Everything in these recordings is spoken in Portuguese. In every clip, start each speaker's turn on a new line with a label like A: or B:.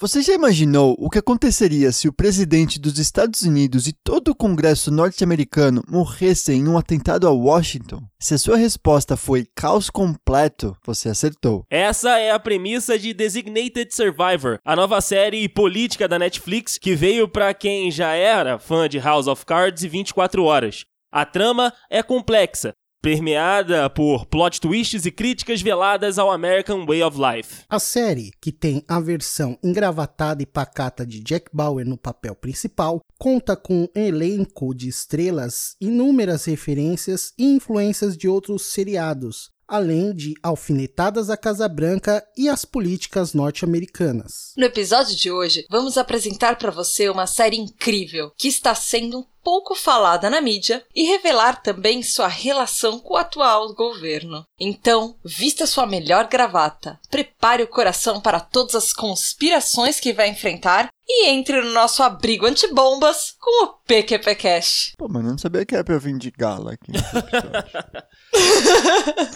A: Você já imaginou o que aconteceria se o presidente dos Estados Unidos e todo o Congresso norte-americano morressem em um atentado a Washington? Se a sua resposta foi caos completo, você acertou.
B: Essa é a premissa de Designated Survivor, a nova série política da Netflix que veio para quem já era fã de House of Cards e 24 horas. A trama é complexa, permeada por plot twists e críticas veladas ao American Way of Life.
C: A série, que tem a versão engravatada e pacata de Jack Bauer no papel principal, conta com um elenco de estrelas, inúmeras referências e influências de outros seriados, além de alfinetadas à Casa Branca e às políticas norte-americanas.
D: No episódio de hoje, vamos apresentar para você uma série incrível que está sendo pouco falada na mídia e revelar também sua relação com o atual governo. Então, vista sua melhor gravata, prepare o coração para todas as conspirações que vai enfrentar e entre no nosso abrigo antibombas com o PQP Cash.
A: Pô, mas eu não sabia que era pra eu vir de gala aqui.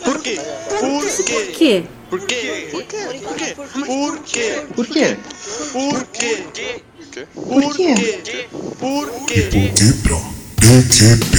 E: Por quê? Por quê? Por quê? Por quê? Por quê? Por quê?
F: Por quê?
E: Por quê?
F: Por quê?
E: Por quê?
G: Quebra PQP.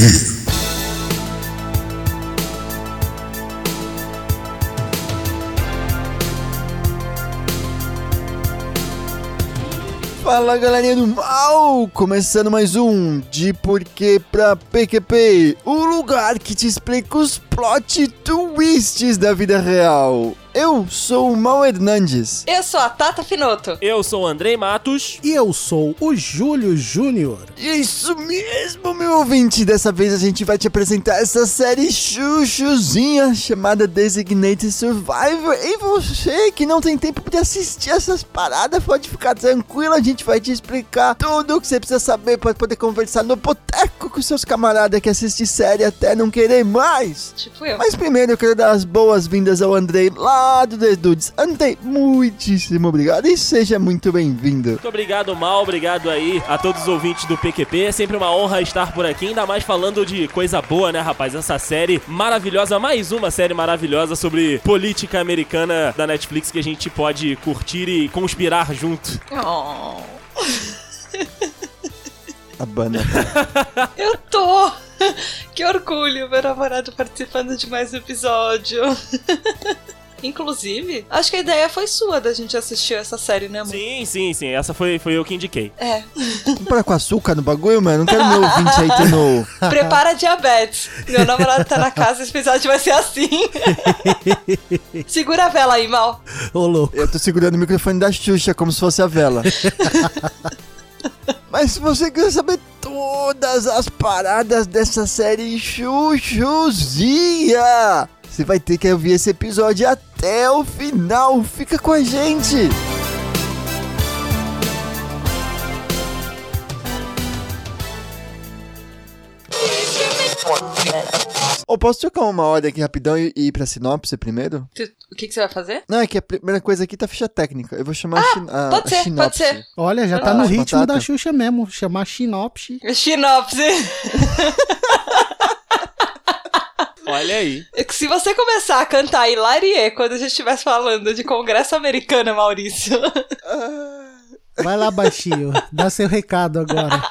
A: Fala galerinha do mal! Começando mais um de Porquê pra PQP, o lugar que te explica os plot twists da vida real. Eu sou o Mal Hernandes.
D: Eu sou a Tata Finoto.
B: Eu sou o Andrei Matos.
C: E eu sou o Júlio Júnior.
A: Isso mesmo, meu ouvinte! Dessa vez a gente vai te apresentar essa série chuchuzinha chamada Designated Survivor. E você que não tem tempo de assistir essas paradas, pode ficar tranquilo, a gente vai te explicar tudo o que você precisa saber para poder conversar no boteco com seus camaradas que assistem série até não querer mais.
D: Tipo eu.
A: Mas primeiro eu quero dar as boas-vindas ao Andrei lá do The Dudes. Andrei, muitíssimo obrigado e seja muito bem-vindo.
B: Muito obrigado, Mal. Obrigado aí a todos os ouvintes do PQP. É sempre uma honra estar por aqui, ainda mais falando de coisa boa, né, rapaz? Essa série maravilhosa, mais uma série maravilhosa sobre política americana da Netflix que a gente pode curtir e conspirar junto.
D: Oh,
A: A banda.
D: eu tô! Que orgulho, meu namorado participando de mais um episódio. Inclusive, acho que a ideia foi sua da gente assistir essa série, né, amor?
B: Sim, sim, sim. Essa foi, foi eu que indiquei.
D: É.
A: Parar com açúcar no bagulho, mano? Não quero meu ouvinte aí tendo.
D: Prepara diabetes. Meu namorado tá na casa, esse episódio vai ser assim. Segura a vela aí, mal.
C: Ô, louco.
A: Eu tô segurando o microfone da Xuxa como se fosse a vela. Mas se você quer saber todas as paradas dessa série chuchuzinha, você vai ter que ouvir esse episódio até o final. Fica com a gente! Ô, posso trocar uma ordem aqui rapidão e ir pra sinopse primeiro?
D: O que, que você vai fazer?
A: Não, é que a primeira coisa aqui tá ficha técnica. Eu vou chamar a, chin- a,
D: pode
A: a
D: ser, pode
A: sinopse.
D: ser.
C: Olha, já tá
A: Ah,
C: no
A: batata.
C: ritmo da Xuxa mesmo. Chamar Sinopse.
D: Sinopse.
B: Olha aí.
D: É que Se você começar a cantar Hilarie quando a gente estiver falando de Congresso Americano, Maurício.
C: Vai lá, baixinho. Dá seu recado agora.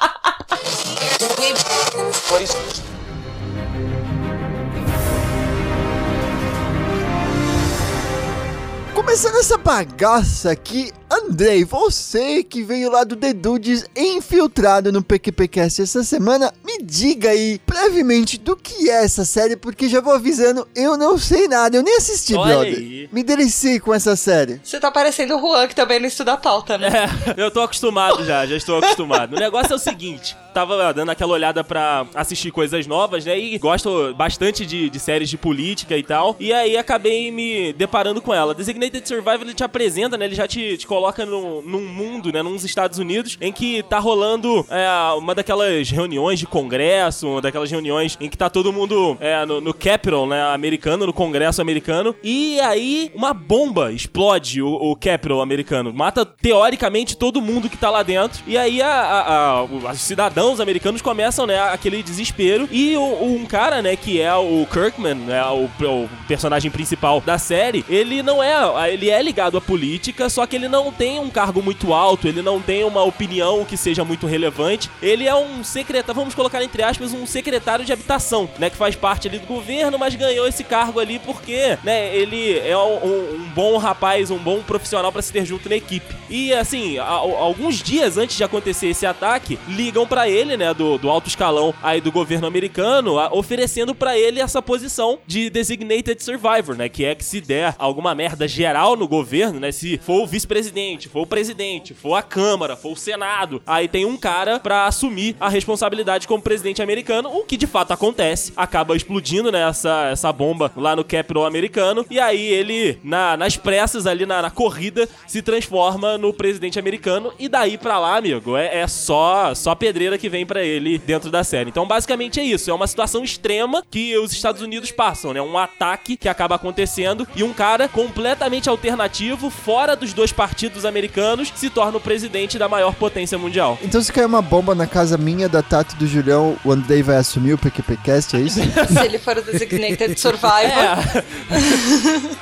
A: Começando essa bagaça aqui, Andrei, você que veio lá do The Dudes infiltrado no PQPcast essa semana, me diga aí brevemente do que é essa série, porque já vou avisando, eu não sei nada, eu nem assisti,
B: Olha
A: brother.
B: aí.
A: Me deliciei com essa série.
D: Você tá parecendo o Juan, que também não estuda a pauta, né?
B: É, eu tô acostumado já, já estou acostumado. O negócio é o seguinte: tava dando aquela olhada pra assistir coisas novas, né? E gosto bastante de, de séries de política e tal. E aí acabei me deparando com ela. Designated Survivor ele te apresenta, né? Ele já te, te coloca num, num mundo, né? Nos Estados Unidos, em que tá rolando é, uma daquelas reuniões de congresso, uma daquelas reuniões em que tá todo mundo é, no, no Capitol, né? Americano, no Congresso americano. E aí uma bomba explode o, o Capitol americano. Mata, teoricamente, todo mundo que tá lá dentro. E aí a, os cidadãos cidadãos americanos começam, né, aquele desespero. E o- um cara, né, que é o Kirkman, né, o, o personagem principal da série, ele não é. Ele é ligado à política, só que ele não tem um cargo muito alto, ele não tem uma opinião que seja muito relevante. Ele é um secretário, vamos colocar entre aspas, um secretário de habitação, né, que faz parte ali do governo, mas ganhou esse cargo ali porque, né, ele é um, um bom rapaz, um bom profissional pra se ter junto na equipe. E assim, a- a- alguns dias antes de acontecer esse ataque, ligam pra ele, né, do, do alto escalão aí do governo americano, a- oferecendo pra ele essa posição de designated survivor, né, que é que se der alguma merda geral no governo, né, se for o vice-presidente, for o presidente, for a Câmara, for o Senado, aí tem um cara pra assumir a responsabilidade como presidente americano, o que de fato acontece. Acaba explodindo, né, essa, essa bomba lá no Capitol americano, e aí ele, na, nas pressas ali, na, na corrida, se transforma no presidente americano, e daí pra lá, amigo, é, é só, só pedreira que vem pra ele dentro da série. Então, basicamente é isso, é uma situação extrema que os Estados Unidos passam, né, um ataque que acaba acontecendo, e um cara completamente alternativo, fora dos dois partidos americanos, se torna o presidente da maior potência mundial.
A: Então se cair uma bomba na casa minha, da Tati e do Julião, o Andrei vai assumir o PQPcast, é isso?
D: Se ele for o Designated Survivor.
B: É.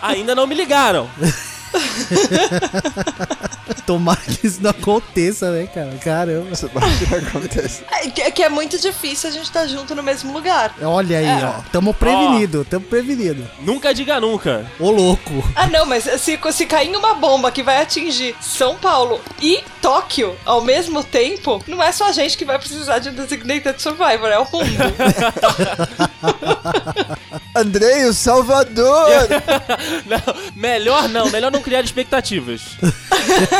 B: Ainda não me ligaram.
C: Tomara que isso não aconteça, né, cara? Caramba.
A: Isso vai acontecer.
D: É que- que é muito difícil a gente estar junto no mesmo lugar.
C: Olha aí,
B: É.
C: ó. Tamo prevenido, tamo prevenido.
B: Nunca diga nunca.
C: Ô, louco.
D: Ah, não, mas se, se cair uma bomba que vai atingir São Paulo e Tóquio ao mesmo tempo, não é só a gente que vai precisar de um Designated Survivor, é o mundo.
A: Andrei, o Salvador!
B: Não, melhor não, melhor não criar expectativas.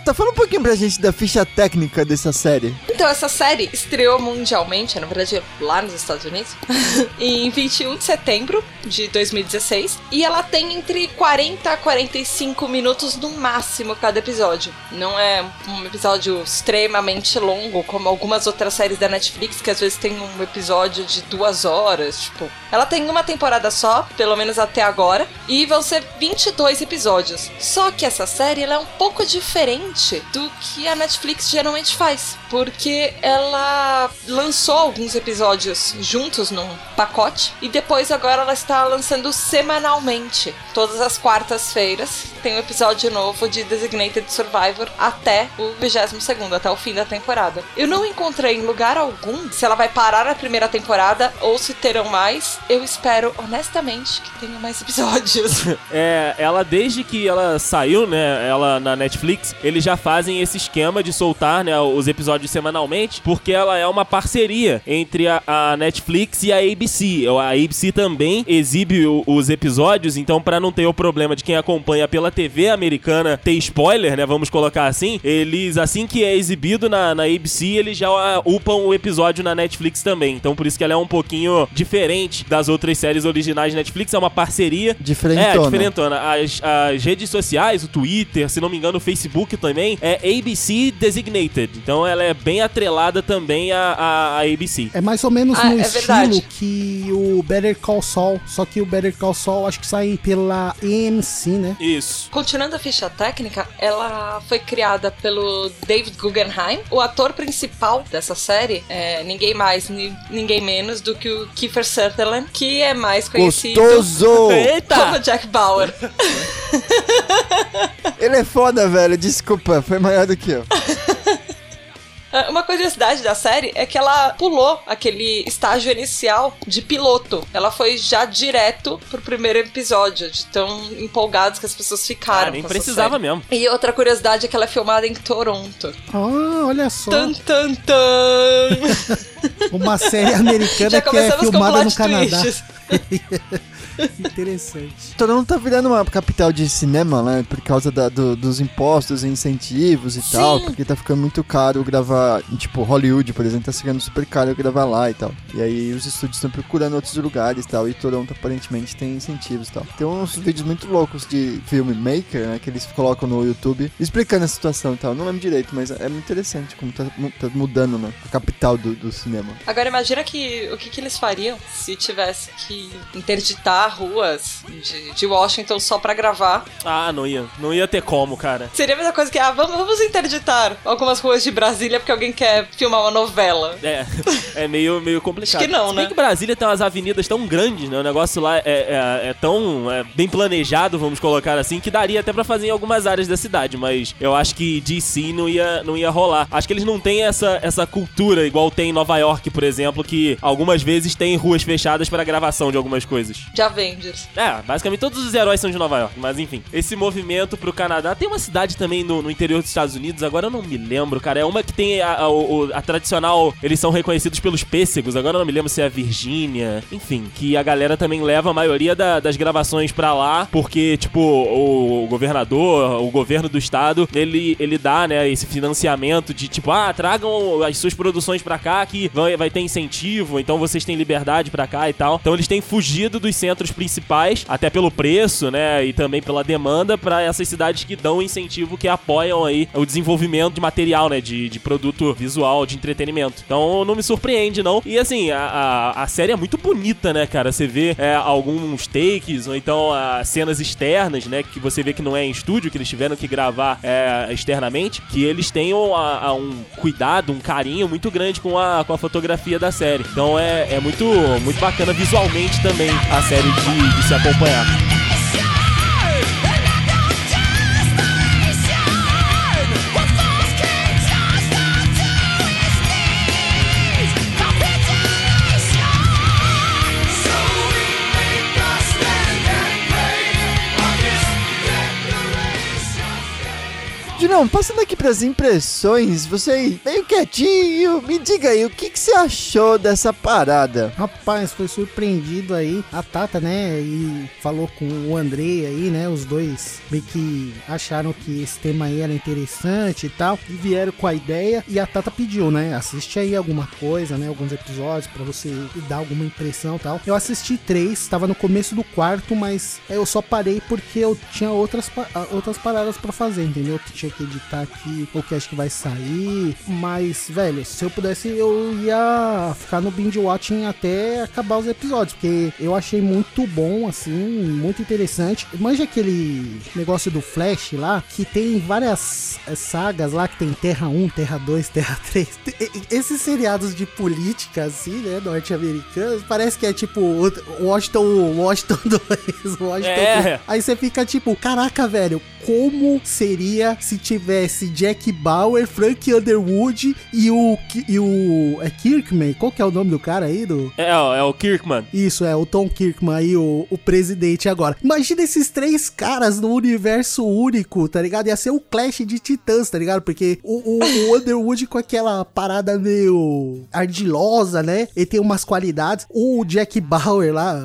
A: Tá, fala um pouquinho pra gente da ficha técnica dessa série.
D: Então, essa série estreou mundialmente, na verdade, lá nos Estados Unidos, em 21 de setembro de 2016. E ela tem entre 40 a 45 minutos no máximo cada episódio. Não é um episódio extremamente longo, como algumas outras séries da Netflix, que às vezes tem um episódio de duas horas. Tipo, ela tem uma temporada só, pelo menos até agora, e vão ser 22 episódios. Só que essa série ela é um pouco diferente do que a Netflix geralmente faz, porque ela lançou alguns episódios juntos num pacote e depois agora ela está lançando semanalmente. Todas as quartas-feiras tem um episódio novo de Designated Survivor até o 22 até o fim da temporada. Eu não encontrei em lugar algum se ela vai parar a primeira temporada ou se terão mais. Eu espero honestamente que tenha mais episódios.
B: É, ela desde que ela saiu, né, ela na Netflix, eles já fazem esse esquema de soltar, né, os episódios semanalmente, porque ela é uma parceria entre a, a Netflix e a ABC. A ABC também exibe o- os episódios, então pra não ter o problema de quem acompanha pela TV americana ter spoiler, né, vamos colocar assim, eles assim que é exibido na, na ABC, eles já upam o episódio na Netflix também. Então por isso que ela é um pouquinho diferente das outras séries originais Netflix, é uma parceria
A: Diferentona.
B: é, diferentona. As, as redes sociais, o Twitter, se não me engano, o Facebook também, é ABC Designated. Então ela é bem atrelada também à, à, à ABC.
C: É mais ou menos
D: Ah,
C: no
D: é
C: estilo
D: verdade.
C: que o Better Call Saul, só que o Better Call Saul acho que sai pela AMC, né?
B: Isso.
D: Continuando a ficha técnica, ela foi criada pelo David Guggenheim. O ator principal dessa série é ninguém mais, ni- ninguém menos do que o Kiefer Sutherland, que é mais conhecido
A: Gostoso!
B: Eita!
D: como Jack Bauer.
A: Ele é foda, velho. Desculpa, foi maior do que eu.
D: Uma curiosidade da série é que ela pulou aquele estágio inicial de piloto. Ela foi já direto pro primeiro episódio, de tão empolgados que as pessoas ficaram.
B: Ah, nem
D: com essa
B: precisava
D: série.
B: mesmo.
D: E outra curiosidade é que ela é filmada em Toronto.
C: Ah, olha só.
D: Tan, tan, tan.
C: Uma série americana
D: Já
C: que é
D: começamos com
C: filmada no Canadá. Interessante.
A: Toronto tá virando uma capital de cinema, né? Por causa da- do- dos impostos e incentivos e
D: Sim.
A: tal. Porque tá ficando muito caro gravar. Tipo, Hollywood, por exemplo, tá ficando super caro gravar lá e tal. E aí os estúdios estão procurando outros lugares e tal. E Toronto aparentemente tem incentivos e tal. Tem uns vídeos muito loucos de filmmaker, né? Que eles colocam no YouTube explicando a situação e tal. Não lembro direito, mas é muito interessante como tá, tá mudando, né? A capital do, do cinema.
D: Agora imagina que o que, que eles fariam se tivesse que interditar interditar ruas de, de Washington só pra gravar.
B: Ah, não ia. Não ia ter como, cara.
D: Seria a mesma coisa que, ah, vamos, vamos interditar algumas ruas de Brasília porque alguém quer filmar uma novela.
B: É, é meio, meio complicado.
D: Acho que não,
B: Se bem
D: né?
B: que Brasília tem umas avenidas tão grandes, né? O negócio lá é, é, é tão é, bem planejado, vamos colocar assim, que daria até pra fazer em algumas áreas da cidade, mas eu acho que DC não ia, não ia rolar. Acho que eles não têm essa, essa cultura igual tem em Nova York, por exemplo, que algumas vezes tem ruas fechadas para gravação de algumas coisas.
D: De Avengers.
B: É, basicamente todos os heróis são de Nova York, mas enfim. Esse movimento pro Canadá. Tem uma cidade também no, no interior dos Estados Unidos, agora eu não me lembro, cara. É uma que tem a, a- o- a tradicional. Eles são reconhecidos pelos pêssegos, agora eu não me lembro se é a Virgínia. Enfim, que a galera também leva a maioria da- das gravações pra lá, porque, tipo, o, governador, o governo do estado, ele, ele dá, né, esse financiamento de tipo, ah, tragam as suas produções pra cá que vai, vai ter incentivo, então vocês têm liberdade pra cá e tal. Então eles têm fugido dos centros principais, até pelo preço, né, e também pela demanda, pra essas cidades que dão incentivo, que apoiam aí o desenvolvimento de material, né, de, de produto visual, de entretenimento. Então não me surpreende, não. E assim, a, a, a série é muito bonita, né, cara? Você vê é, alguns takes, ou então ah, cenas externas, né, que você vê que não é em estúdio, que eles tiveram que gravar é, externamente, que eles a- a- um cuidado, um carinho muito grande com a, com a fotografia da série. Então é, é muito, muito bacana visualmente também a série de, de se acompanhar.
A: Julião, passando aqui pras impressões, você aí, meio quietinho, me diga aí, o que, que você achou dessa parada?
C: Rapaz, foi surpreendido aí. A Tata, né? E falou com o Andrei aí, né? Os dois meio que acharam que esse tema aí era interessante e tal. E vieram com a ideia. E a Tata pediu, né? Assiste aí alguma coisa, né? Alguns episódios pra você dar alguma impressão e tal. Eu assisti três, tava no começo do quarto, mas eu só parei porque eu tinha outras, outras paradas pra fazer, entendeu? Que tinha que editar aqui o que acho que vai sair. Mas, velho, se eu pudesse, eu ia ficar no binge watching até acabar os episódios, porque eu achei muito bom, assim, muito interessante. Manja aquele negócio do Flash lá, que tem várias eh, sagas lá, que tem Terra 1, Terra 2, Terra 3. E- e- Esses seriados de política, assim, né, norte-americanos, parece que é tipo o Washington, Washington 2, Washington
B: É.
C: 3. Aí você fica tipo, caraca, velho, como seria se tivesse Jack Bauer, Frank Underwood e o, e o é Kirkman? Qual que é o nome do cara aí? Do...
B: É, é o Kirkman.
C: Isso, é o Tom Kirkman aí, o, o presidente agora. Imagina esses três caras no universo único, tá ligado? Ia ser um clash de titãs, tá ligado? Porque o, o, o Underwood com aquela parada meio ardilosa, né? Ele tem umas qualidades. O Jack Bauer lá,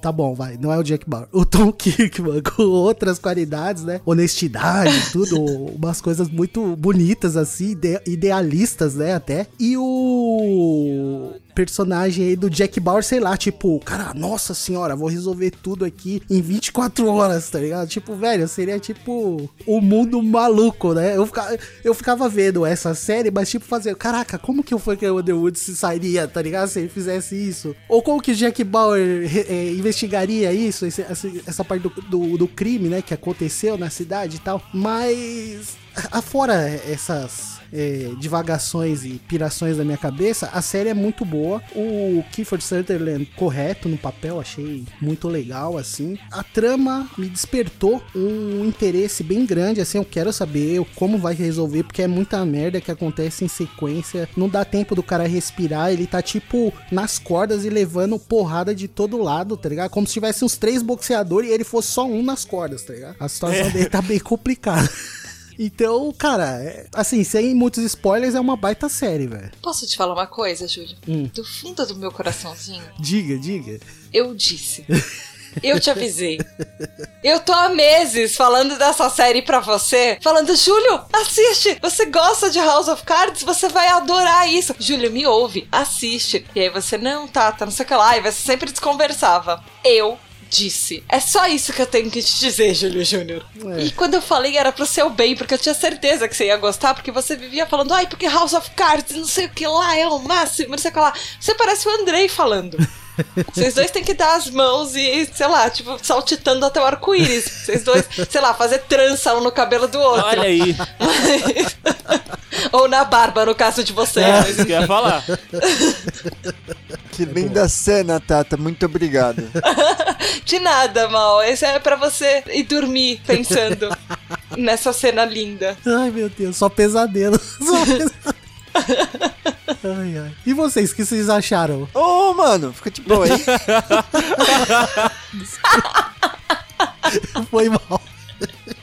C: tá bom, vai, não é o Jack Bauer. O Tom Kirkman com outras qualidades, né? Honestidade, tudo, umas coisas muito bonitas assim, ide- idealistas, né, até. E o personagem aí do Jack Bauer, sei lá, tipo, cara, nossa senhora, vou resolver tudo aqui em 24 horas, tá ligado? Tipo, velho, seria tipo o mundo maluco, né? Eu ficava, eu ficava vendo essa série, mas tipo, fazer, caraca, como que foi que o Underwood se sairia, tá ligado? Se ele fizesse isso? Ou como que o Jack Bauer é, investigaria isso, esse- essa, essa parte do, do, do crime, né, que aconteceu na cidade e tal. Mas, afora essas é, divagações e pirações da minha cabeça, a série é muito boa. O Kiefer Sutherland correto no papel, achei muito legal, assim. A trama me despertou um interesse bem grande, assim, eu quero saber como vai resolver, porque é muita merda que acontece em sequência. Não dá tempo do cara respirar, ele tá, tipo, nas cordas e levando porrada de todo lado, tá ligado? Como se tivesse uns três boxeadores e ele fosse só um nas cordas, tá ligado? A situação dele tá bem complicada. Então, cara, é- assim, sem muitos spoilers, é uma baita série, velho.
D: Posso te falar uma coisa, Júlio?
C: Hum.
D: Do fundo do meu coraçãozinho,
C: Diga, diga.
D: eu disse. Eu te avisei. Eu tô há meses falando dessa série pra você, falando, Júlio, assiste! Você gosta de House of Cards? Você vai adorar isso. Júlio, me ouve, assiste. E aí você, não, Tata, não sei o que lá, e você sempre desconversava. Eu disse. É só isso que eu tenho que te dizer, Júlio Júnior.
C: É.
D: E quando eu falei era pro seu bem, porque eu tinha certeza que você ia gostar, porque você vivia falando, ai, porque House of Cards, não sei o que lá, é o máximo, não sei o que lá. Você parece o Andrei falando. Vocês dois têm que dar as mãos e, sei lá, tipo, saltitando até o arco-íris. Vocês dois, sei lá, fazer trança um no cabelo do outro.
B: Olha aí,
D: Ou na barba, no caso de vocês.
B: é isso que eu ia falar.
A: Que linda cena, Tata. Muito obrigado.
D: De nada, Mal. Esse é pra você ir dormir pensando nessa cena linda.
C: Ai, meu Deus, só pesadelo. Só pesadelo. Ai, ai. E vocês, o que vocês acharam?
A: Ô, mano, fica de boa, hein?
C: Foi mal.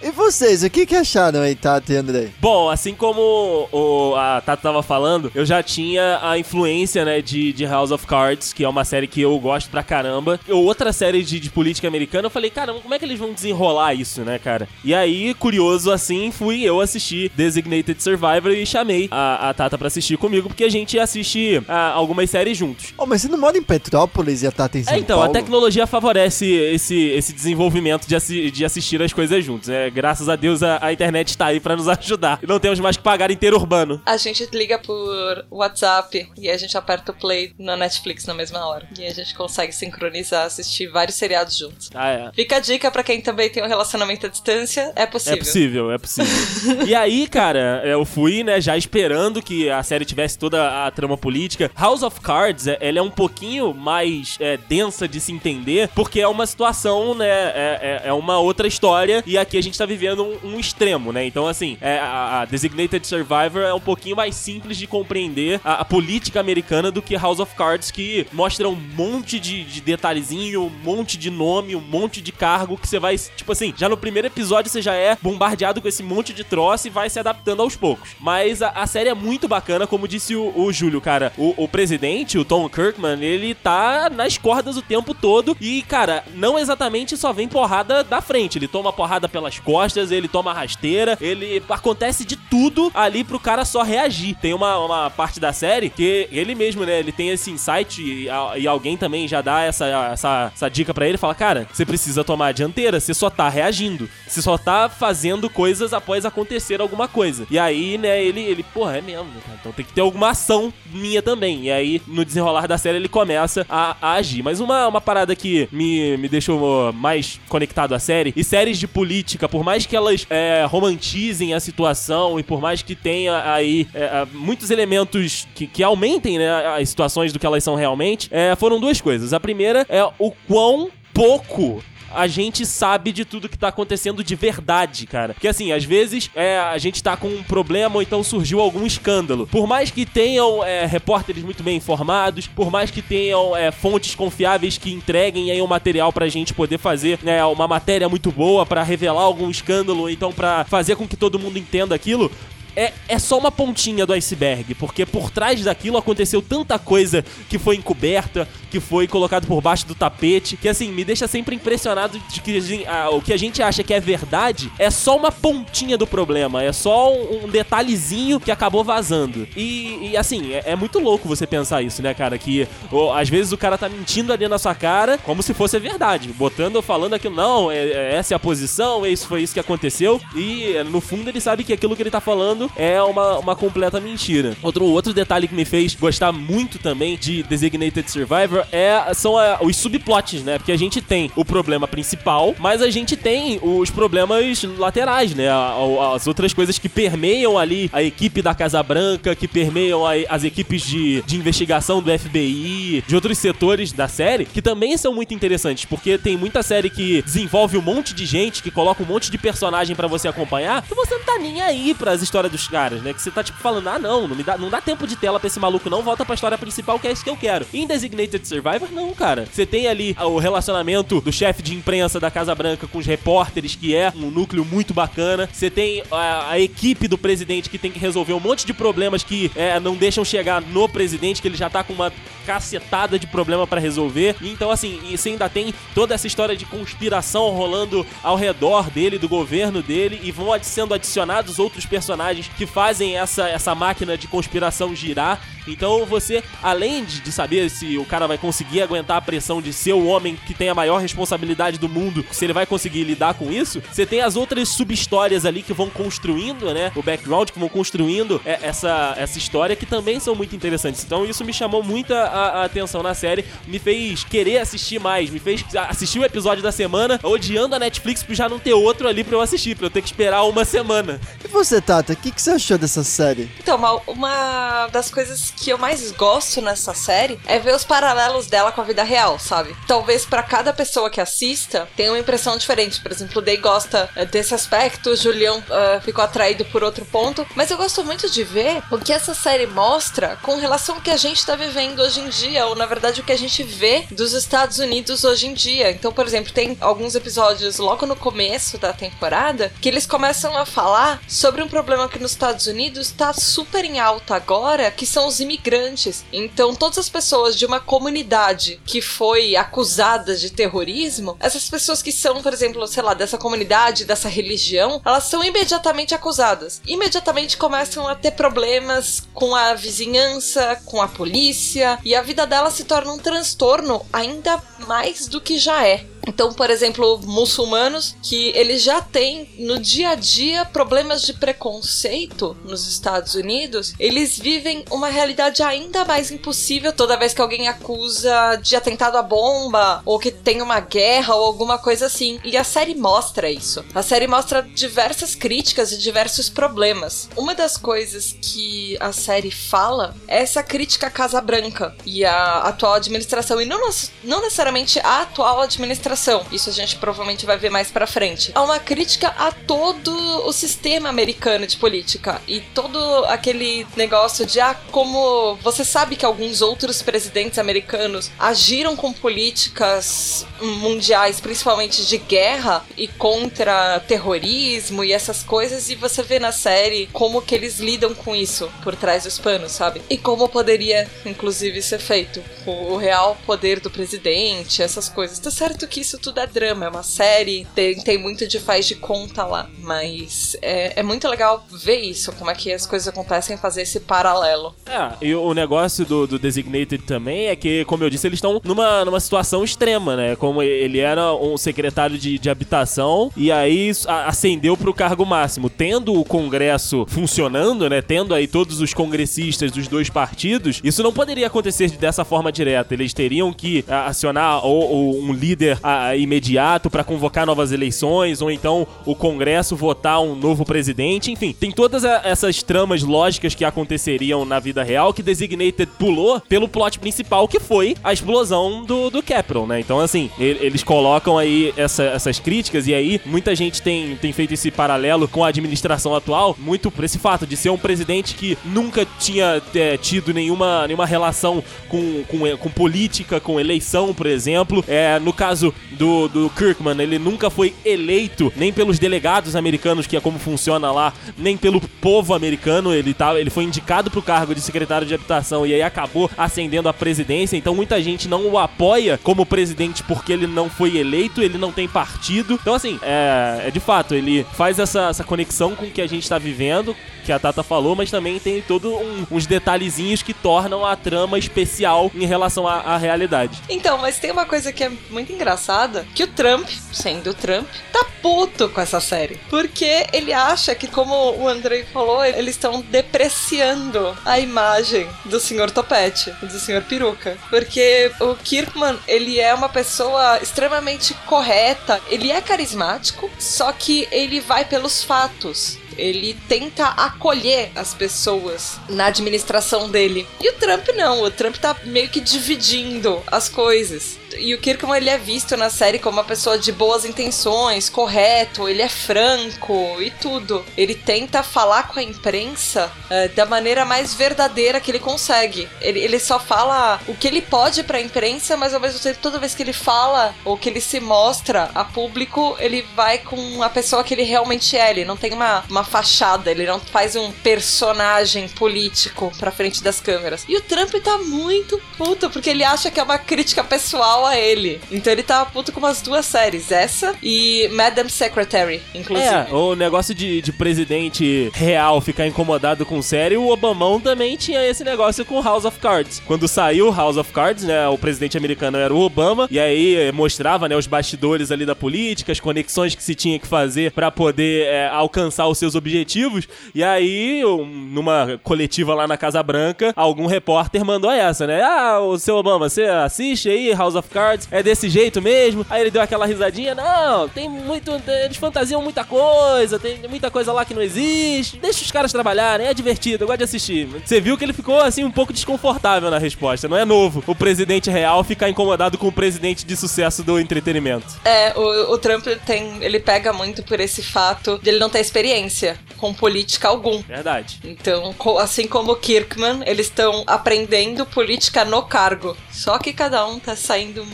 A: E vocês, o que, que acharam aí, Tata e Andrei?
B: Bom, assim como o, a Tata tava falando, eu já tinha a influência, né, de, de House of Cards, que é uma série que eu gosto pra caramba. Outra série de, de política americana, eu falei, caramba, como é que eles vão desenrolar isso, né, cara? E aí, curioso assim, fui eu assistir Designated Survivor e chamei a, a Tata pra assistir comigo, porque a gente assiste ah, algumas séries juntos.
A: Oh, mas você não mora em Petrópolis e a Tata em São
B: É, então,
A: Paulo?
B: a tecnologia favorece esse, esse desenvolvimento de, assi- de assistir as coisas juntos. É, graças a Deus a, a internet está aí pra nos ajudar. Não temos mais que pagar inteiro urbano.
D: A gente liga por WhatsApp e a gente aperta o play na Netflix na mesma hora. E a gente consegue sincronizar, assistir vários seriados juntos.
B: Ah, é.
D: Fica a dica pra quem também tem um relacionamento à distância, é possível.
B: É possível, é possível. e aí, cara, eu fui, né, já esperando que a série tivesse toda a trama política. House of Cards, é- ela é um pouquinho mais é, densa de se entender, porque é uma situação, né, é, é- é uma outra história, e aqui a gente tá vivendo um, um extremo, né? Então, assim, é, a, a Designated Survivor é um pouquinho mais simples de compreender a, a política americana do que House of Cards, que mostra um monte de, de detalhezinho, um monte de nome, um monte de cargo que você vai, tipo assim, já no primeiro episódio você já é bombardeado com esse monte de troço e vai se adaptando aos poucos. Mas a, a série é muito bacana, como disse o, o Júlio, cara. O, o presidente, o Tom Kirkman, ele tá nas cordas o tempo todo e, cara, não exatamente só vem porrada da frente. Ele toma porrada pelas costas, ele toma rasteira, ele acontece de tudo ali pro cara só reagir. Tem uma, uma parte da série que ele mesmo, né, ele tem esse insight e, e alguém também já dá essa, essa, essa dica pra ele, fala, cara, você precisa tomar a dianteira, você só tá reagindo, você só tá fazendo coisas após acontecer alguma coisa. E aí, né, ele, ele porra, é mesmo, né, cara? então tem que ter alguma ação minha também. E aí, no desenrolar da série, ele começa a, a agir. Mas uma, uma parada que me, me deixou mais conectado à série, e séries de política, por mais que elas é, romantizem a situação e por mais que tenha aí é, é, muitos elementos que, que aumentem né, as situações do que elas são realmente, é, foram duas coisas. A primeira é o quão pouco a gente sabe de tudo que tá acontecendo de verdade, cara. Porque assim, às vezes é, a gente tá com um problema ou então surgiu algum escândalo. Por mais que tenham é, repórteres muito bem informados, por mais que tenham é, fontes confiáveis que entreguem aí um material pra gente poder fazer né, uma matéria muito boa pra revelar algum escândalo ou então pra fazer com que todo mundo entenda aquilo, é, é só uma pontinha do iceberg, porque por trás daquilo aconteceu tanta coisa que foi encoberta, que foi colocado por baixo do tapete, que assim, me deixa sempre impressionado de que ah, o que a gente acha que é verdade é só uma pontinha do problema, é só um, um detalhezinho que acabou vazando. E, e, assim, é, é muito louco você pensar isso, né, cara? Que ó, às vezes o cara tá mentindo ali na sua cara como se fosse verdade, botando ou falando aquilo, não, é, é- essa é a posição, é isso foi isso que aconteceu, e no fundo ele sabe que aquilo que ele tá falando é uma, uma completa mentira. Outro, outro detalhe que me fez gostar muito também de Designated Survivor é, são é, os subplots, né? Porque a gente tem o problema principal, mas a gente tem os problemas laterais, né? A- a- As outras coisas que permeiam ali a equipe da Casa Branca, que permeiam a- as equipes de, de investigação do FBI, de outros setores da série, que também são muito interessantes, porque tem muita série que desenvolve um monte de gente, que coloca um monte de personagem pra você acompanhar, que você não tá nem aí pras histórias dos caras, né? Que você tá tipo falando, ah não, não me dá, não dá tempo de tela pra esse maluco não, volta pra história principal que é isso que eu quero. Em Designated Survivor, não, cara. Você tem ali ah, o relacionamento do chefe de imprensa da Casa Branca com os repórteres, que é um núcleo muito bacana. Você tem a, a equipe do presidente que tem que resolver um monte de problemas que é, não deixam chegar no presidente, que ele já tá com uma cacetada de problema pra resolver. Então, assim, e você ainda tem toda essa história de conspiração rolando ao redor dele, do governo dele, e vão sendo adicionados outros personagens que fazem essa, essa máquina de conspiração girar. Então você, além de, de saber se o cara vai conseguir aguentar a pressão de ser o homem que tem a maior responsabilidade do mundo, se ele vai conseguir lidar com isso, você tem as outras sub-histórias ali que vão construindo, né? O background, que vão construindo é, essa, essa história, que também são muito interessantes. Então isso me chamou muita a, a atenção na série, me fez querer assistir mais, me fez assistir o episódio da semana, odiando a Netflix por já não ter outro ali pra eu assistir, pra eu ter que esperar uma semana.
A: E você, Tata, o que, que você achou dessa série?
D: Então, uma, uma das coisas que eu mais gosto nessa série é ver os paralelos dela com a vida real, sabe? Talvez pra cada pessoa que assista tenha uma impressão diferente. Por exemplo, o Day gosta eh, desse aspecto, o Julião eh, ficou atraído por outro ponto. Mas eu gosto muito de ver o que essa série mostra com relação ao que a gente tá vivendo hoje em dia, ou na verdade o que a gente vê dos Estados Unidos hoje em dia. Então, por exemplo, tem alguns episódios logo no começo da temporada que eles começam a falar sobre um problema que nos Estados Unidos tá super em alta agora, que são os imigrantes. Então, todas as pessoas de uma comunidade que foi acusada de terrorismo, essas pessoas que são, por exemplo, sei lá, dessa comunidade, dessa religião, elas são imediatamente acusadas. Imediatamente começam a ter problemas com a vizinhança, com a polícia, e a vida delas se torna um transtorno ainda mais do que já é. Então, por exemplo, muçulmanos que eles já têm no dia a dia problemas de preconceito nos Estados Unidos, eles vivem uma realidade ainda mais impossível toda vez que alguém acusa de atentado à bomba ou que tem uma guerra ou alguma coisa assim. E a série mostra isso. A série mostra diversas críticas e diversos problemas. Uma das coisas que a série fala é essa crítica à Casa Branca e à atual administração e não, não necessariamente a atual administração isso a gente provavelmente vai ver mais pra frente. Há uma crítica a todo o sistema americano de política e todo aquele negócio de ah, como você sabe que alguns outros presidentes americanos agiram com políticas mundiais, principalmente de guerra e contra terrorismo e essas coisas, e você vê na série como que eles lidam com isso por trás dos panos, sabe? E como poderia, inclusive, ser feito. O, real poder do presidente, essas coisas. Tá certo que isso tudo é drama, é uma série, tem, tem muito de faz de conta lá. Mas é, é muito legal ver isso, como é que as coisas acontecem, fazer esse paralelo.
B: É, e o negócio do, do Designated também é que, como eu disse, eles estão numa, numa situação extrema, né? Como ele era um secretário de, de habitação e aí ascendeu para o cargo máximo. Tendo o Congresso funcionando, né? Tendo aí todos os congressistas dos dois partidos, isso não poderia acontecer dessa forma direta. Eles teriam que acionar ou, ou um líder a, imediato para convocar novas eleições, ou então o Congresso votar um novo presidente. Enfim, tem todas essas tramas lógicas que aconteceriam na vida real que Designated pulou pelo plot principal, que foi a explosão do, do Capitol, né? Então, assim, eles colocam aí essa, essas críticas, e aí muita gente tem, tem feito esse paralelo com a administração atual, muito por esse fato de ser um presidente que nunca tinha é, tido nenhuma, nenhuma relação com, com, com política, com eleição, por exemplo. É, no caso do, do Kirkman, ele nunca foi eleito nem pelos delegados americanos, que é como funciona lá, nem pelo povo americano. Ele, tá, ele foi indicado pro cargo de secretário de habitação e aí acabou ascendendo à presidência. Então muita gente não o apoia como presidente porque ele não foi eleito, ele não tem partido. Então, assim, é, é de fato, ele faz essa, essa conexão com o que a gente tá vivendo, que a Tata falou, mas também tem todos um, uns detalhezinhos que tornam a trama especial em relação à, à realidade.
D: Então, mas tem uma coisa que é muito engraçada, que o Trump, sendo o Trump, tá puto com essa série. Porque ele acha que, como o Andrei falou, eles estão depreciando a imagem do Sr. Topete, do Sr. Peruca. Porque o Kirkman, ele é uma pessoa extremamente correta, ele é carismático, só que ele vai pelos fatos ele tenta acolher as pessoas na administração dele. E o Trump não, o Trump tá meio que dividindo as coisas. E o Kirkman ele é visto na série como uma pessoa de boas intenções, correto, ele é franco e tudo. Ele tenta falar com a imprensa uh, da maneira mais verdadeira que ele consegue. Ele, ele só fala o que ele pode pra imprensa, mas ao mesmo tempo, toda vez que ele fala ou que ele se mostra a público, ele vai com a pessoa que ele realmente é. Ele não tem uma, uma fachada, ele não faz um personagem político pra frente das câmeras. E o Trump tá muito puto, porque ele acha que é uma crítica pessoal igual a ele. Então ele tava puto com umas duas séries, essa e Madam Secretary, inclusive.
B: É, o negócio de, de presidente real ficar incomodado com série, o Obamão também tinha esse negócio com House of Cards. Quando saiu House of Cards, né, o presidente americano era o Obama, e aí eh, mostrava, né, os bastidores ali da política, as conexões que se tinha que fazer pra poder eh, alcançar os seus objetivos, e aí, um- numa coletiva lá na Casa Branca, algum repórter mandou essa, né, ah, o seu Obama, você assiste aí House of Cards, é desse jeito mesmo? Aí ele deu aquela risadinha, não, tem muito, eles fantasiam muita coisa, tem muita coisa lá que não existe, deixa os caras trabalharem, é divertido, eu gosto de assistir. Você viu que ele ficou, assim, um pouco desconfortável na resposta, não é novo o presidente real ficar incomodado com o presidente de sucesso do entretenimento.
D: É, o, o Trump tem. Ele pega muito por esse fato de ele não ter experiência com política algum.
B: Verdade.
D: Então, assim como o Kirkman, eles estão aprendendo política no cargo. Só que cada um tá saindo.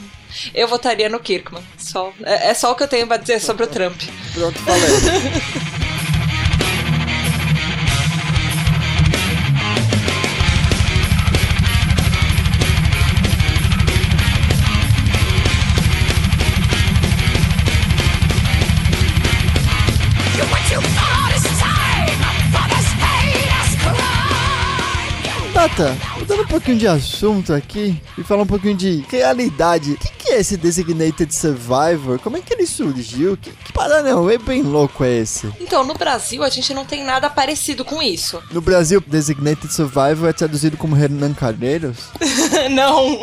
D: Eu votaria no Kirkman. Só, é, é só o que eu tenho pra dizer sobre o Trump.
A: Pronto, falei. Tata, pouquinho de assunto aqui e falar um pouquinho de realidade. O que, que é esse Designated Survivor? Como é que ele surgiu? Que, que é bem louco é esse?
D: Então, no Brasil, a gente não tem nada parecido com isso.
A: No Brasil, Designated Survivor é traduzido como Hernan Carneiros?
D: não!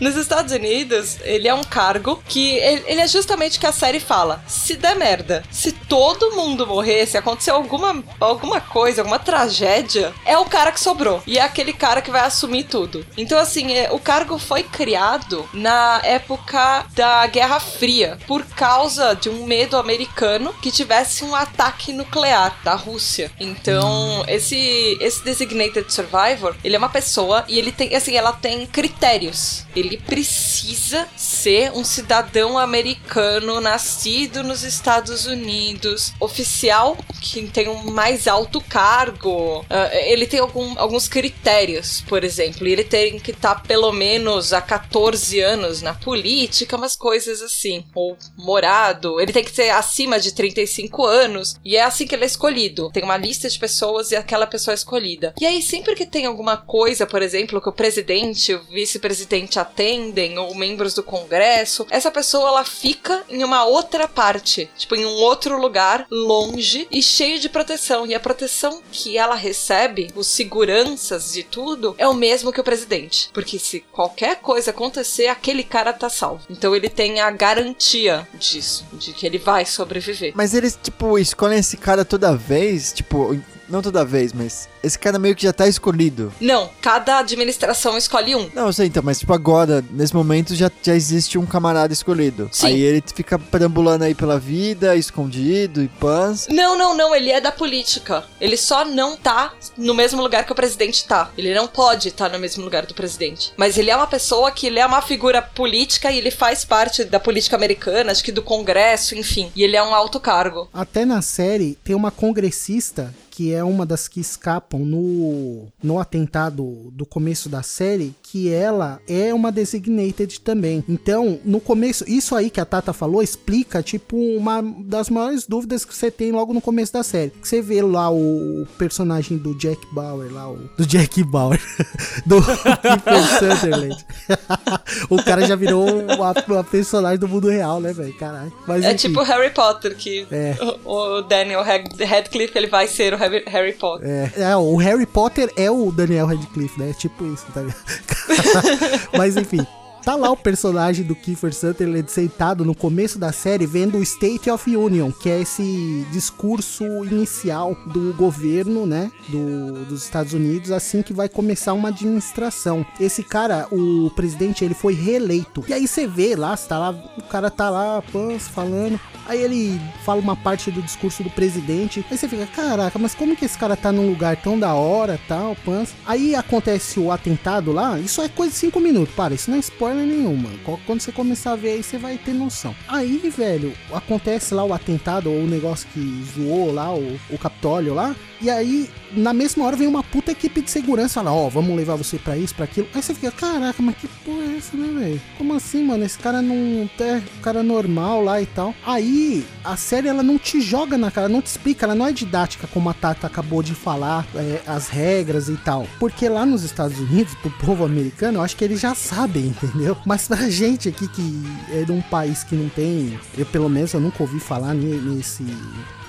D: Nos Estados Unidos, ele é um cargo que ele, é justamente que a série fala. Se der merda, se todo mundo morrer, se acontecer alguma, alguma coisa, alguma tragédia, é o cara que sobrou. E é aquele cara que vai assumir tudo. Então, assim, é, o cargo foi criado na época da Guerra Fria, por causa de um medo americano que tivesse um ataque nuclear da Rússia. Então, esse, esse Designated Survivor, ele é uma pessoa e ele tem, assim, ela tem critérios. Ele precisa ser um cidadão americano nascido nos Estados Unidos, oficial que tem um mais alto cargo. Ah, ele tem algum- alguns critérios, por exemplo. Ele tem que estar pelo menos há 14 anos na política, umas coisas assim. Ou morado. Ele tem que ser acima de 35 anos. E é assim que ele é escolhido. Tem uma lista de pessoas e aquela pessoa é escolhida. E aí, sempre que tem alguma coisa, por exemplo, que o presidente, o vice-presidente atendem, ou membros do Congresso, essa pessoa ela fica em uma outra parte, tipo, em um outro lugar, longe e cheio de proteção. E a proteção que ela recebe, os seguranças e tudo, é o mesmo que o presidente. Porque se qualquer coisa acontecer, aquele cara tá salvo. Então ele tem a garantia disso, de que ele vai sobreviver.
A: Mas eles, tipo, escolhem esse cara toda vez? Tipo, não toda vez, mas esse cara meio que já tá escolhido.
D: Não, cada administração escolhe um.
A: Não, eu sei, então, mas tipo, agora, nesse momento, já, já existe um camarada escolhido.
D: Sim.
A: Aí ele fica perambulando aí pela vida, escondido e pans.
D: Não, não, não, ele é da política. Ele só não tá no mesmo lugar que o presidente tá. Ele não pode estar no mesmo lugar do presidente. Mas ele é uma pessoa que ele é uma figura política e ele faz parte da política americana, acho que do Congresso, enfim. E ele é um alto cargo.
C: Até na série tem uma congressista que é uma das que escapam no, no atentado do começo da série, que ela é uma designated também. Então, no começo, isso aí que a Tata falou explica, tipo, uma das maiores dúvidas que você tem logo no começo da série. Você vê lá o personagem do Jack Bauer, lá, o, do Jack Bauer, do Kiefer Sutherland. o cara já virou uma, uma personagem do mundo real, né, velho? Caralho. Mas,
D: É
C: enfim.
D: tipo Harry Potter, que
C: É.
D: o, Daniel Rad- Radcliffe ele vai ser o Harry, Harry Potter.
C: É, é, o Harry Potter é o Daniel Radcliffe, né? Tipo isso, tá ligado? Mas enfim. Tá lá o personagem do Kiefer Sutherland sentado no começo da série vendo o State of Union, que é esse discurso inicial do governo, né, do, dos Estados Unidos, assim que vai começar uma administração. Esse cara, o presidente, ele foi reeleito. E aí você vê lá, tá lá, o cara tá lá, pã, falando. Aí ele fala uma parte do discurso do presidente. Aí você fica, caraca, mas como que esse cara tá num lugar tão da hora, tal, pans. Aí acontece o atentado lá, isso é coisa de 5 minutos, para, isso não é spoiler nenhum, mano. Quando você começar a ver aí, você vai ter noção. Aí, velho, acontece lá o atentado, ou o negócio que zoou lá, o, o Capitólio lá. E aí, na mesma hora, vem uma puta equipe de segurança fala, ó, oh, vamos levar você pra isso, pra aquilo. Aí você fica, caraca, mas que porra é essa, né, velho? Como assim, mano? Esse cara não é cara normal lá e tal. Aí, a série, ela não te joga na cara, não te explica, ela não é didática, como a Tata acabou de falar, é, as regras e tal. Porque lá nos Estados Unidos, pro povo americano, eu acho que eles já sabem, entendeu? Mas pra gente aqui que é de um país que não tem, eu pelo menos eu nunca ouvi falar nesse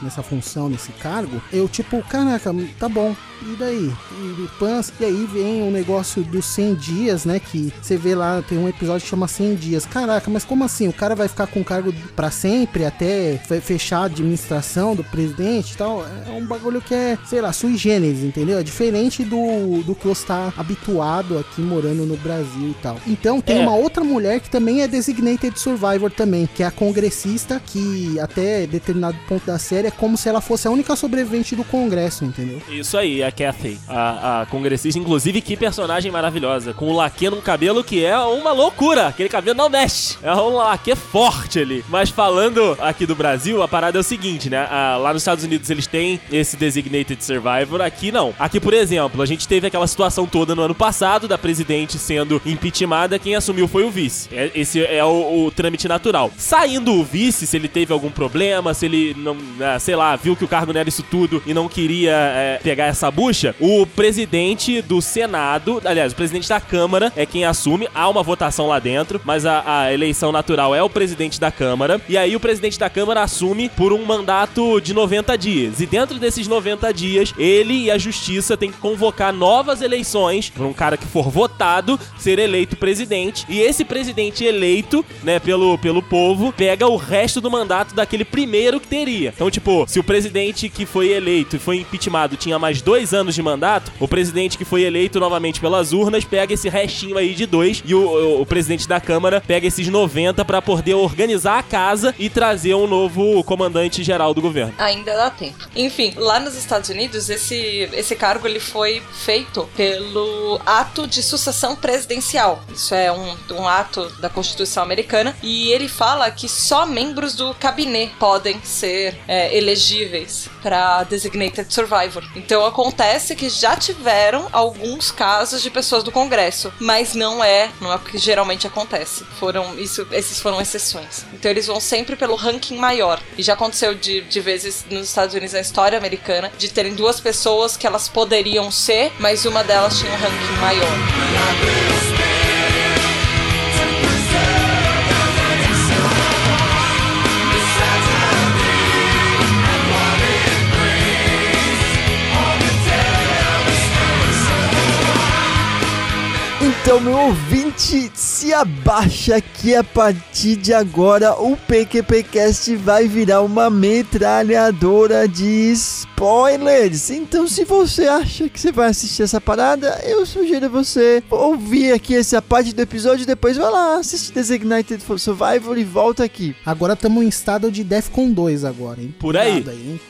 C: nessa função, nesse cargo, eu tipo, caraca, tá bom, e daí? E, pans, e aí vem o negócio dos 100 dias, né, que você vê lá, tem um episódio que chama 100 dias. Caraca, mas como assim? O cara vai ficar com o cargo para sempre, até fechar a administração do presidente e tal? É um bagulho que é, sei lá, sui generis, entendeu? É diferente do, do que você tá habituado aqui morando no Brasil e tal. Então, tem é. uma outra mulher que também é designated survivor também, que é a congressista, que até determinado ponto da série é como se ela fosse a única sobrevivente do Congresso, entendeu?
B: Isso aí, a Kathy, a, a congressista. Inclusive, que personagem maravilhosa. Com o laque no cabelo que é uma loucura. Aquele cabelo não mexe. É um laque forte ali. Mas falando aqui do Brasil, a parada é o seguinte, né? A, lá nos Estados Unidos eles têm esse Designated Survivor. Aqui não. Aqui, por exemplo, a gente teve aquela situação toda no ano passado da presidente sendo impeachmentada. Quem assumiu foi o vice. É, esse é o, o trâmite natural. Saindo o vice, se ele teve algum problema, se ele não. Né, sei lá, viu que o cargo não era isso tudo e não queria é, pegar essa bucha, o presidente do Senado, aliás, o presidente da Câmara é quem assume. Há uma votação lá dentro, mas a, a eleição natural é o presidente da Câmara. E aí o presidente da Câmara assume por um mandato de 90 dias. E dentro desses 90 dias, ele e a justiça têm que convocar novas eleições para um cara que for votado ser eleito presidente. E esse presidente eleito, né, pelo, pelo povo, pega o resto do mandato daquele primeiro que teria. Então, tipo, tipo, se o presidente que foi eleito e foi impeachmentado tinha mais dois anos de mandato, o presidente que foi eleito novamente pelas urnas pega esse restinho aí de dois e o, o, o presidente da Câmara pega esses 90 para poder organizar a casa e trazer um novo comandante geral do governo.
D: Ainda dá tempo. Enfim, lá nos Estados Unidos, esse, esse cargo ele foi feito pelo ato de sucessão presidencial. Isso é um, um ato da Constituição americana e ele fala que só membros do gabinete podem ser é, elegíveis para Designated Survivor. Então acontece que já tiveram alguns casos de pessoas do Congresso, mas não é, não é o que geralmente acontece. Foram isso, esses foram exceções. Então eles vão sempre pelo ranking maior. E já aconteceu de, de vezes nos Estados Unidos na história americana de terem duas pessoas que elas poderiam ser, mas uma delas tinha um ranking maior.
A: Então, meu ouvinte, se abaixa que a partir de agora o PQPcast vai virar uma metralhadora de spoilers. Então, se você acha que você vai assistir essa parada, eu sugiro você ouvir aqui essa parte do episódio e depois vai lá assistir Designated for Survivor e volta aqui.
C: Agora estamos em estado de Defcon 2 agora, hein?
B: Por aí. aí hein?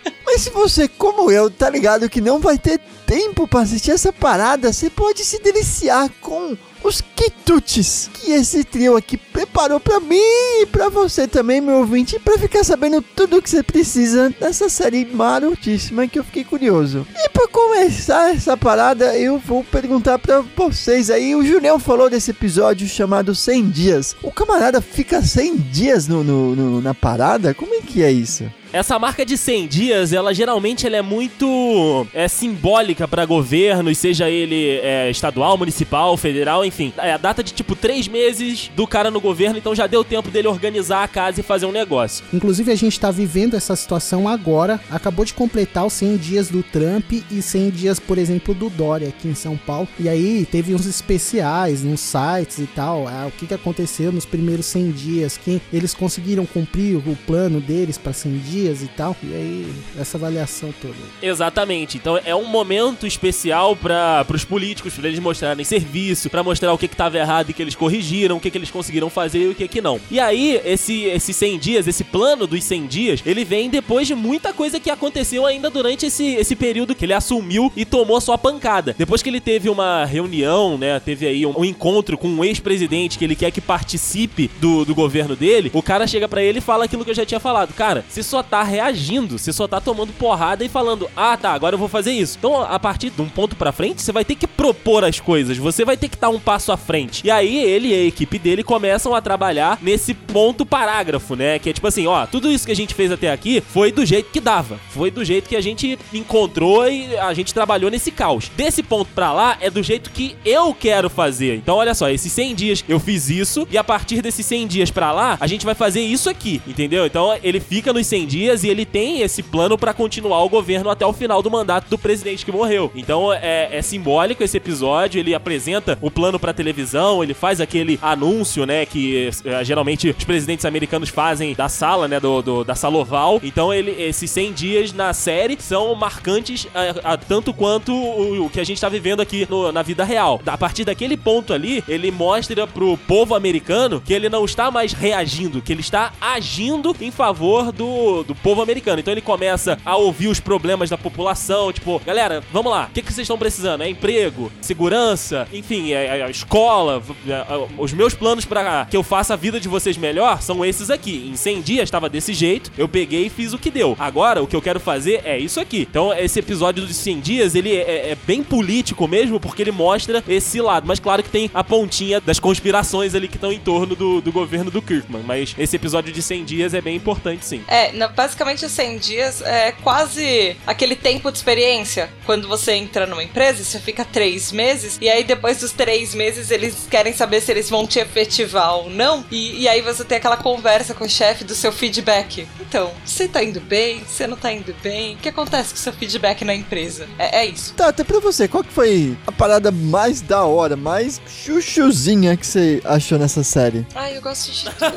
A: Mas se você, como eu, tá ligado que não vai ter tempo para assistir essa parada, você pode se deliciar com os quitutes que esse trio aqui preparou para mim e para você também, meu ouvinte, para ficar sabendo tudo o que você precisa dessa série marotíssima que eu fiquei curioso. E para começar essa parada, eu vou perguntar para vocês aí, o Julião falou desse episódio chamado 100 dias. O camarada fica 100 dias no, no, no na parada? Como é que é isso?
B: Essa marca de 100 dias, ela geralmente ela é muito é, simbólica para governos, seja ele é, estadual, municipal, federal, enfim. É a data de tipo três meses do cara no governo, então já deu tempo dele organizar a casa e fazer um negócio.
C: Inclusive, a gente tá vivendo essa situação agora. Acabou de completar os 100 dias do Trump e 100 dias, por exemplo, do Dória aqui em São Paulo. E aí teve uns especiais nos sites e tal. Ah, o que, que aconteceu nos primeiros 100 dias? Que eles conseguiram cumprir o plano deles para 100 dias dias e tal. E aí, essa avaliação toda.
B: Exatamente. Então é um momento especial para os políticos, para eles mostrarem serviço, para mostrar o que estava errado e que eles corrigiram, o que, que eles conseguiram fazer e o que, que não. E aí, esse, esses 100 dias, esse plano dos 100 dias, ele vem depois de muita coisa que aconteceu ainda durante esse, esse período que ele assumiu e tomou sua pancada. Depois que ele teve uma reunião, né, teve aí um, um encontro com um ex-presidente que ele quer que participe do, do governo dele, o cara chega para ele e fala aquilo que eu já tinha falado. Cara, você só tá reagindo, você só tá tomando porrada e falando, ah, tá, agora eu vou fazer isso. Então, a partir de um ponto pra frente, você vai ter que propor as coisas, você vai ter que estar um passo à frente. E aí, ele e a equipe dele começam a trabalhar nesse ponto parágrafo, né? Que é tipo assim, ó, tudo isso que a gente fez até aqui foi do jeito que dava, foi do jeito que a gente encontrou e a gente trabalhou nesse caos. Desse ponto pra lá, é do jeito que eu quero fazer. Então, olha só, esses 100 dias eu fiz isso e a partir desses 100 dias pra lá, a gente vai fazer isso aqui, entendeu? Então, ele fica nos 100 dias e ele tem esse plano pra continuar o governo até o final do mandato do presidente que morreu. Então é, é simbólico esse episódio. Ele apresenta o plano pra televisão, ele faz aquele anúncio, né? Que é, geralmente os presidentes americanos fazem da sala, né? Do, do, da sala oval. Então ele, esses 100 dias na série são marcantes a, a, tanto quanto o, o, que a gente tá vivendo aqui no, na vida real. A partir daquele ponto ali, ele mostra pro povo americano que ele não está mais reagindo, que ele está agindo em favor do, do povo americano. Então ele começa a ouvir os problemas da população, tipo, galera, vamos lá, o que, que vocês estão precisando? É emprego, segurança, enfim, é, é, escola, é, os meus planos para que eu faça a vida de vocês melhor são esses aqui. Em 100 dias estava desse jeito, eu peguei e fiz o que deu. Agora, o que eu quero fazer é isso aqui. Então, esse episódio dos 100 dias, ele é, é bem político mesmo, porque ele mostra esse lado. Mas claro que tem a pontinha das conspirações ali que estão em torno do, do governo do Kirkman. Mas esse episódio de 100 dias é bem importante, sim.
D: É, basicamente os 100 dias é quase aquele tempo de experiência. Quando você entra numa empresa, você fica três meses, e aí depois dos três meses eles querem saber se eles vão te efetivar ou não. E, e aí você tem aquela conversa com o chefe do seu feedback. Então, você tá indo bem? Você não tá indo bem? O que acontece com o seu feedback na empresa? É, é isso.
A: Tá, até pra você, qual que foi a parada mais da hora, mais chuchuzinha que você achou nessa série?
D: Ai, eu gosto de tudo.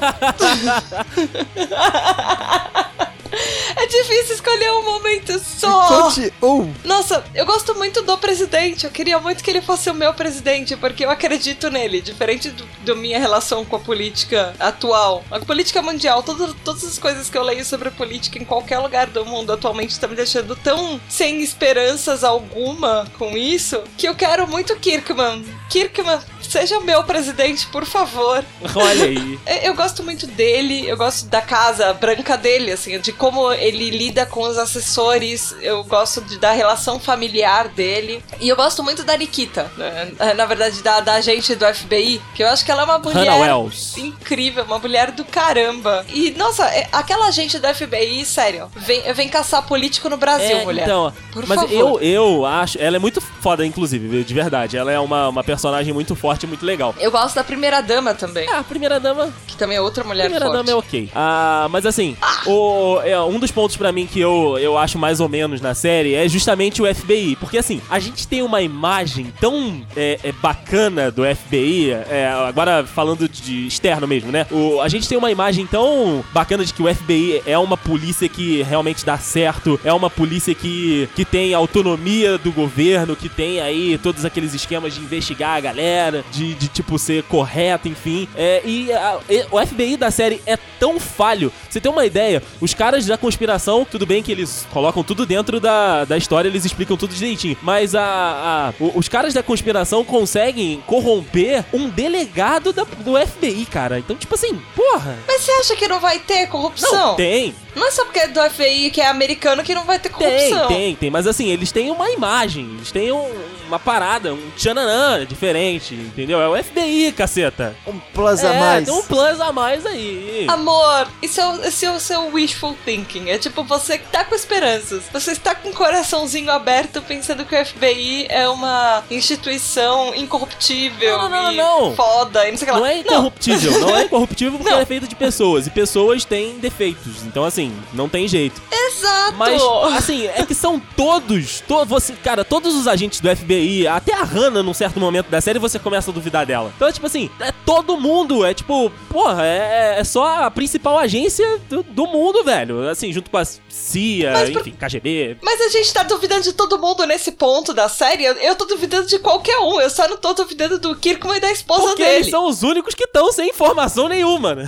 D: Difícil escolher um momento só.
A: Conte um.
D: Nossa, eu gosto muito do presidente. Eu queria muito que ele fosse o meu presidente, porque eu acredito nele. Diferente do minha relação com a política atual. A política mundial, todo, todas as coisas que eu leio sobre política em qualquer lugar do mundo atualmente estão me deixando tão sem esperanças alguma com isso, que eu quero muito Kirkman. Kirkman, seja meu presidente, por favor.
B: Olha aí.
D: eu gosto muito dele, eu gosto da casa branca dele, assim, de como ele lida com os assessores, eu gosto de, da relação familiar dele. E eu gosto muito da Nikita, né? na verdade, da, da agente do FBI, que eu acho que ela é uma mulher incrível, uma mulher do caramba. E, nossa, é, aquela agente do FBI, sério, vem, vem caçar político no Brasil,
B: é,
D: mulher.
B: Então,
D: por
B: mas
D: favor.
B: eu, eu acho, ela é muito foda, inclusive, de verdade. Ela é uma, uma personagem muito forte muito legal.
D: Eu gosto da primeira dama também.
B: Ah, a primeira dama.
D: Que também é outra mulher
B: primeira
D: forte.
B: dama é ok. Ah, mas assim, o, é, um dos pontos pra mim que eu, eu acho mais ou menos na série é justamente o FBI. Porque assim, a gente tem uma imagem tão é, é bacana do FBI, é, agora falando de externo mesmo, né? O, a gente tem uma imagem tão bacana de que o FBI é uma polícia que realmente dá certo, é uma polícia que, que tem autonomia do governo, que tem aí todos aqueles esquemas de investigar a galera, de, de tipo ser correto, enfim. É, e, a, e o FBI da série é tão falho. Você tem uma ideia, os caras da conspiração, tudo bem que eles colocam tudo dentro da, da história, eles explicam tudo direitinho. Mas a, a os caras da conspiração conseguem corromper um delegado da- do FBI, cara. Então, tipo assim, porra.
D: Mas você acha que não vai ter corrupção?
B: Não, tem,
D: Não é só porque é do FBI que é americano que não vai ter
B: tem,
D: corrupção.
B: tem, tem. Mas assim, eles têm uma imagem, eles têm um- uma parada, um tchananã diferente, entendeu? É o FBI, caceta.
A: Um plus a
B: é,
A: mais.
B: tem um plus a mais aí.
D: Amor, isso é, o- esse é o seu wishful thinking. É tipo você que tá com esperanças. Você está com o coraçãozinho aberto pensando que o FBI é uma instituição incorruptível
B: Não, não, não,
D: e
B: não.
D: foda e não sei o que lá.
B: Não é incorruptível, não, é incorruptível porque
D: Não.
B: ela é feita de pessoas. E pessoas têm defeitos. Então, assim, não tem jeito.
D: Exato!
B: Mas, assim, é que são todos. To, você, cara, todos os agentes do FBI, até a Hannah, num certo momento da série, você começa a duvidar dela. Então, é tipo assim, é todo mundo. É tipo, porra, é, é só a principal agência do, do mundo, velho. Assim, junto com a CIA,
D: Mas
B: enfim, KGB.
D: Mas a gente tá duvidando de todo mundo nesse ponto da série. Eu, eu tô duvidando de qualquer um. Eu só não tô duvidando do Kirkman e da esposa
B: Porque
D: dele.
B: eles são os únicos que estão sem informação nenhuma, né?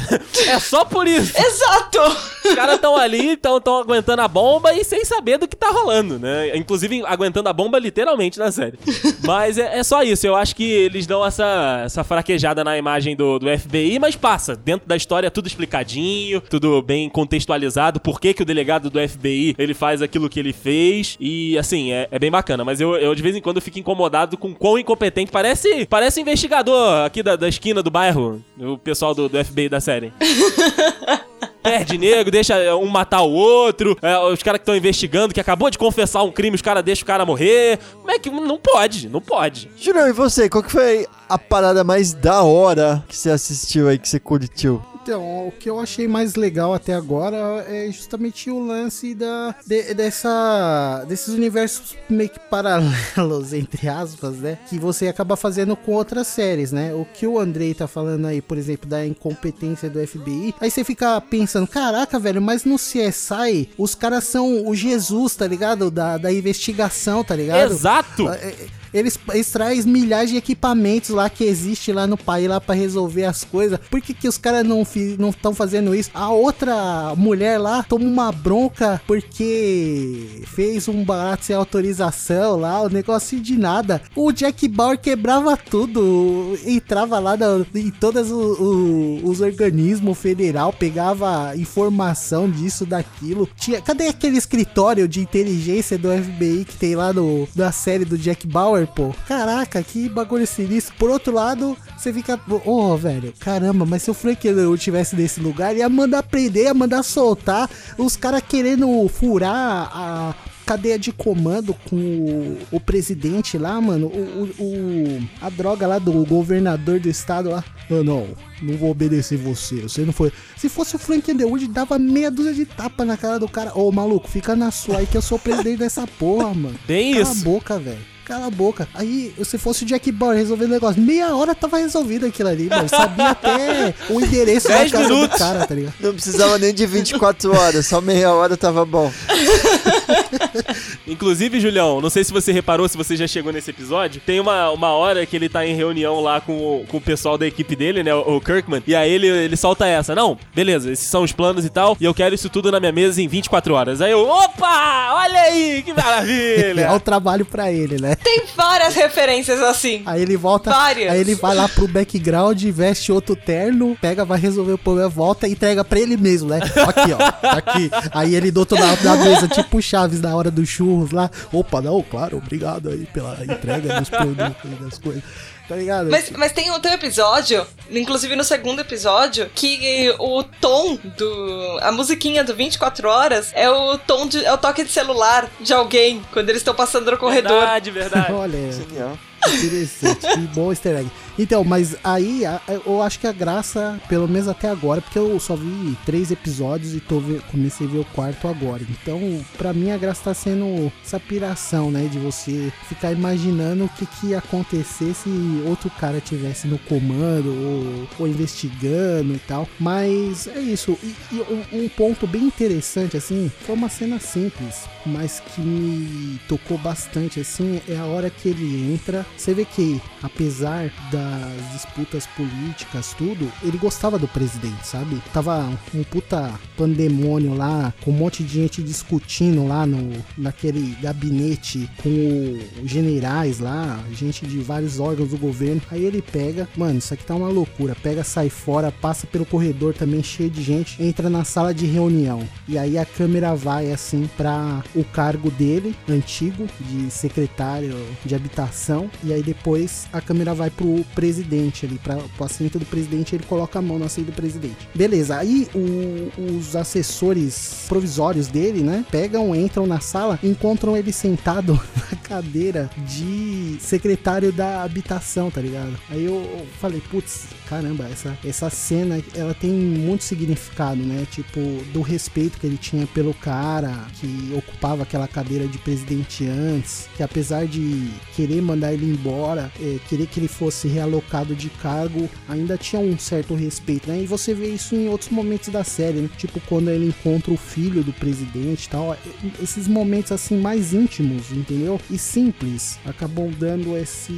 B: É só por isso.
D: Exato!
B: Os caras estão ali, estão aguentando a bomba e sem saber do que tá rolando, né? Inclusive aguentando a bomba literalmente na série. Mas é, é só isso. Eu acho que eles dão essa, essa fraquejada na imagem do, do FBI, mas passa. Dentro da história tudo explicadinho, tudo bem contextualizado. Por que, que o delegado do FBI ele faz aquilo que ele fez. E assim, é, é bem bacana. Mas eu, eu de vez em quando fico incomodado com quão incompetente. Parece, parece investigador aqui da, da esquina do bairro. O pessoal do, do FBI da série. Perde nego, deixa um matar o outro. é, os caras que estão investigando, que acabou de confessar um crime, os caras deixam o cara morrer. Como é que. Não pode, não pode.
A: Julião, e você? Qual que foi a parada mais da hora que você assistiu aí, que você curtiu?
C: Então, o que eu achei mais legal até agora é justamente o lance da, de- dessa, desses universos meio que paralelos, entre aspas, né? Que você acaba fazendo com outras séries, né? O que o Andrei tá falando aí, por exemplo, da incompetência do FBI. Aí você fica pensando, caraca, velho, mas no CSI, os caras são o Jesus, tá ligado? Da, da investigação, tá ligado?
B: Exato!
C: É, é, Eles extraem milhares de equipamentos lá que existe lá no país lá pra resolver as coisas. Por que, que os caras não estão fazendo isso? A outra mulher lá toma uma bronca porque fez um barato sem autorização lá, o negócio de nada. O Jack Bauer quebrava tudo, entrava lá em todos os organismos federal, pegava informação disso, daquilo. Tinha, cadê aquele escritório de inteligência do FBI que tem lá no, na série do Jack Bauer, Caraca, que bagulho sinistro. Por outro lado, você fica, ô, velho, caramba, mas se o Frank Underwood tivesse nesse lugar, ia mandar prender, ia mandar soltar, os caras querendo furar a cadeia de comando com o, o presidente lá, mano, o, o- a droga lá do governador do estado lá. Eu não, não vou obedecer você. Você não foi. Se fosse o Frank Underwood, dava meia dúzia de tapa na cara do cara. Ô, maluco, fica na sua aí que eu sou o presidente dessa porra, mano.
B: Bem
C: Cala
B: isso.
C: a boca, velho. Cala a boca. Aí, se fosse o Jack Bauer resolvendo o negócio, meia hora tava resolvido aquilo ali, mano. Sabia até o endereço da
B: Dez
C: casa
B: minutos.
C: do cara, tá ligado?
A: Não precisava nem de 24 horas, só meia hora tava bom.
B: Inclusive, Julião, não sei se você reparou, se você já chegou nesse episódio, tem uma, uma hora que ele tá em reunião lá com, o- com o pessoal da equipe dele, né, o, Kirkman, e aí ele, ele solta essa, não, beleza, esses são os planos e tal, e eu quero isso tudo na minha mesa em 24 horas. Aí eu, opa, olha aí, que
C: É o
B: maravilha!
C: trabalho pra ele, né?
D: Tem várias referências assim.
C: Aí ele volta.
D: Várias.
C: Aí ele vai lá pro background, veste outro terno, pega, vai resolver o problema, volta e entrega pra ele mesmo, né? Aqui, ó. Aqui. Aí ele do outro lado da mesa, tipo o Chaves na hora dos churros lá. Opa, não, claro, obrigado aí pela entrega dos produtos e das coisas. Tá ligado?
D: Mas, mas tem, um episódio, inclusive no segundo episódio, que o tom do. A musiquinha do 24 horas é o tom de. é o toque de celular de alguém quando eles estão passando no corredor.
B: Verdade, verdade.
C: Olha,
A: Genial.
C: Interessante, que bom easter egg. Então, mas aí eu acho que a graça, pelo menos até agora, porque eu só vi três episódios e tô comecei a ver o quarto agora. Então, pra mim a graça tá sendo essa piração, né? De você ficar imaginando o que, que ia acontecer se outro cara tivesse no comando ou, ou investigando e tal. Mas é isso. E, e um, um ponto bem interessante, assim, foi uma cena simples, mas que me tocou bastante, assim, é a hora que ele entra. Você vê que, apesar das disputas políticas, tudo, ele gostava do presidente, sabe? Tava um puta pandemônio lá, com um monte de gente discutindo lá no, naquele gabinete com generais lá, gente de vários órgãos do governo. Aí ele pega, mano, isso aqui tá uma loucura. Pega, sai fora, passa pelo corredor também cheio de gente, entra na sala de reunião. E aí a câmera vai assim pra o cargo dele, antigo, de secretário de habitação. E aí depois a câmera vai pro presidente ali, pra, pro assento do presidente, ele coloca a mão no assento do presidente. Beleza, aí o- os assessores provisórios dele, né, pegam, entram na sala, encontram ele sentado na cadeira de secretário da habitação, tá ligado? Aí eu falei, putz, caramba, essa, essa cena, ela tem muito significado, né? Tipo, do respeito que ele tinha pelo cara que ocupava aquela cadeira de presidente antes, que apesar de querer mandar ele embora, eh, querer que ele fosse realocado de cargo, ainda tinha um certo respeito, né? E você vê isso em outros momentos da série, né? Tipo, quando ele encontra o filho do presidente e tal, eh, esses momentos assim mais íntimos, entendeu? E simples, acabam dando esse,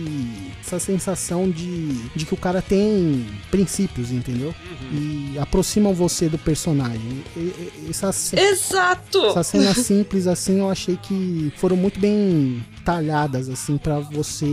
C: essa sensação de, de que o cara tem princípios, entendeu? E aproximam você do personagem. E- e- Essas,
D: Exato!
C: essas cenas simples assim, eu achei que foram muito bem talhadas assim pra você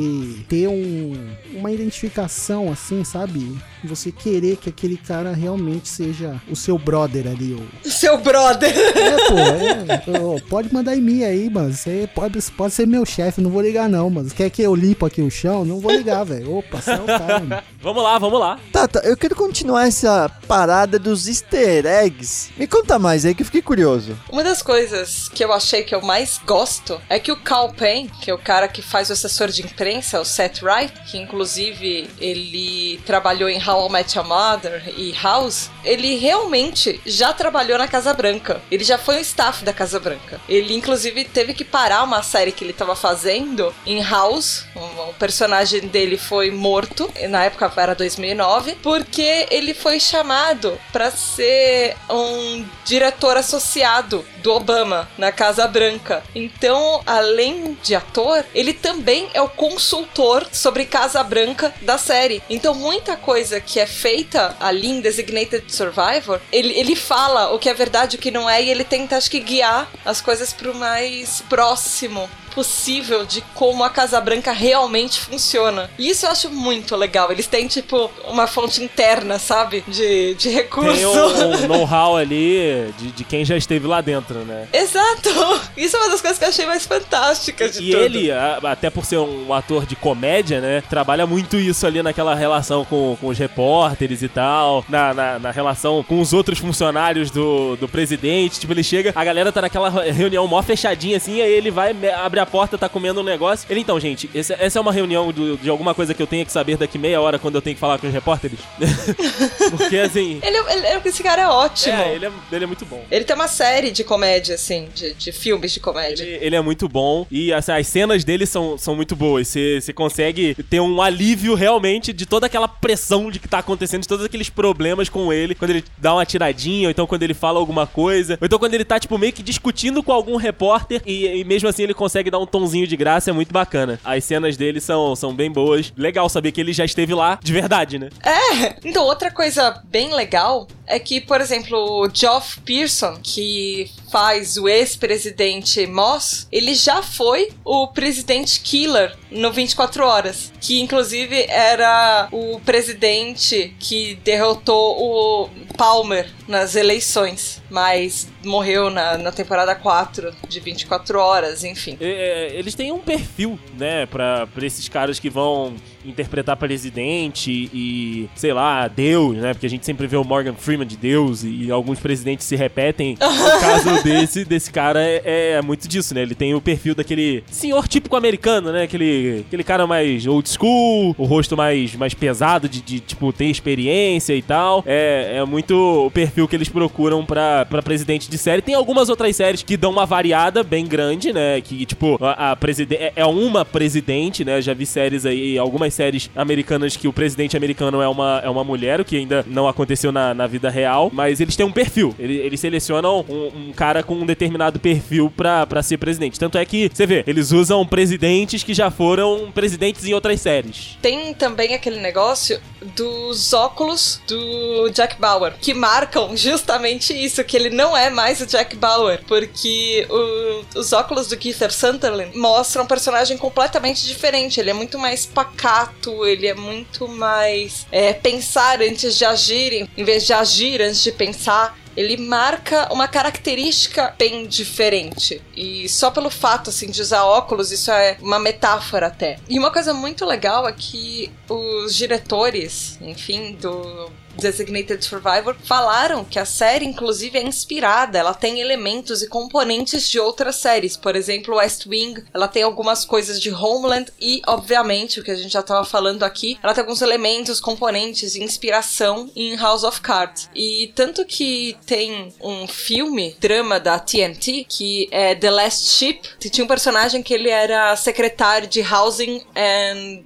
C: ter um, uma identificação assim, sabe? Você querer que aquele cara realmente seja o seu brother ali, o
D: Seu brother.
C: é, pô, é, pode mandar em mim aí, mano. Você pode, pode ser meu chefe, não vou ligar não, mano. Quer que eu limpo aqui o chão? Não vou ligar, velho. Opa, você é o cara, mano.
B: Vamos lá, vamos lá.
A: Tá, tá, eu quero continuar essa parada dos easter eggs. Me conta mais aí que eu fiquei curioso.
D: Uma das coisas que eu achei que eu mais gosto é que o Cal Penn, que é o cara que faz o assessor de imprensa, o Seth Wright, que inclusive ele trabalhou em How I Met Your Mother e House, ele realmente já trabalhou na Casa Branca. Ele já foi o staff da Casa Branca. Ele inclusive teve que parar uma série que ele estava fazendo em House. O, o personagem dele foi morto, e na época era 2009, porque ele foi chamado para ser um diretor associado do Obama na Casa Branca. Então, além de ator, ele também é o consultor sobre Casa Branca da série. Então, muita coisa que é feita ali em Designated Survivor, ele, ele fala o que é verdade o que não é, e ele tenta, acho que, guiar as coisas pro mais próximo possível de como a Casa Branca realmente funciona. E isso eu acho muito legal. Eles têm, tipo, uma fonte interna, sabe? De, de recurso.
B: Tem um, um know-how ali de, de quem já esteve lá dentro, né?
D: Exato! Isso é uma das coisas que eu achei mais fantásticas de
B: E
D: tudo.
B: ele, a- até por ser um ator de comédia, né? Trabalha muito isso ali naquela relação com, com os repórteres e tal, na, na, na relação com os outros funcionários do, do presidente. Tipo, ele chega, a galera tá naquela reunião mó fechadinha assim, aí ele vai, me- abre a porta, tá comendo um negócio. Ele, então, gente, esse- essa é uma reunião do- de alguma coisa que eu tenho que saber daqui meia hora quando eu tenho que falar com os repórteres. Porque assim.
D: Ele, ele, esse cara é ótimo.
B: É, ele é, ele é muito bom.
D: Ele tem uma série de comédia, assim, de, de filmes de comédia.
B: Ele, ele é muito bom e assim, as cenas dele são, são muito boas. Você você consegue ter um alívio realmente de toda aquela pressão de que tá acontecendo, de todos aqueles problemas com ele, quando ele dá uma tiradinha, ou então quando ele fala alguma coisa, ou então quando ele tá, tipo, meio que discutindo com algum repórter e, e mesmo assim ele consegue dar um tonzinho de graça, é muito bacana. As cenas dele são, são bem boas. Legal saber que ele já esteve lá de verdade, né?
D: É! Então, outra coisa bem legal é que, por exemplo, o Geoff Pearson, que faz o ex-presidente Moss, ele já foi o presidente Killer no 24 Horas, que inclusive era o presidente que derrotou o Palmer nas eleições, mas morreu na, na temporada 4 de 24 Horas, enfim.
B: É, eles têm um perfil, né, pra, pra esses caras que vão interpretar presidente e, sei lá, Deus, né? Porque a gente sempre vê o Morgan Freeman de Deus e, e alguns presidentes se repetem. No caso desse, desse cara é, é muito disso, né? Ele tem o perfil daquele senhor típico americano, né? Aquele, aquele cara mais old school, o rosto mais, mais pesado de, de, tipo, ter experiência e tal. É, é muito o perfil que eles procuram pra, pra presidente de série. Tem algumas outras séries que dão uma variada bem grande, né? Que, tipo, a, a presidente é- é uma presidente, né? Já vi séries aí, algumas séries americanas que o presidente americano é uma, é uma mulher, o que ainda não aconteceu na, na vida real, mas eles têm um perfil. Ele- Eles, selecionam um, um cara com um determinado perfil pra, pra ser presidente. Tanto é que, você vê, eles usam presidentes que já foram presidentes em outras séries.
D: Tem também aquele negócio dos óculos do Jack Bauer, que marcam justamente isso, que ele não é mais o Jack Bauer, porque o- os óculos do Keith Sunderland mostram um personagem completamente diferente. Ele é muito mais pacato, ele é muito mais é, pensar antes de agir, em vez de agir antes de pensar. ele marca uma característica bem diferente. E só pelo fato, assim, de usar óculos, isso é uma metáfora até. E uma coisa muito legal é que os diretores, enfim, do Designated Survivor falaram que a série, inclusive, é inspirada. Ela tem elementos e componentes de outras séries. Por exemplo, West Wing, ela tem algumas coisas de Homeland e, obviamente, o que a gente já estava falando aqui, ela tem alguns elementos, componentes e inspiração em House of Cards. E tanto que tem um filme, drama da TNT, que é The Last Ship, que tinha um personagem que ele era secretário de Housing and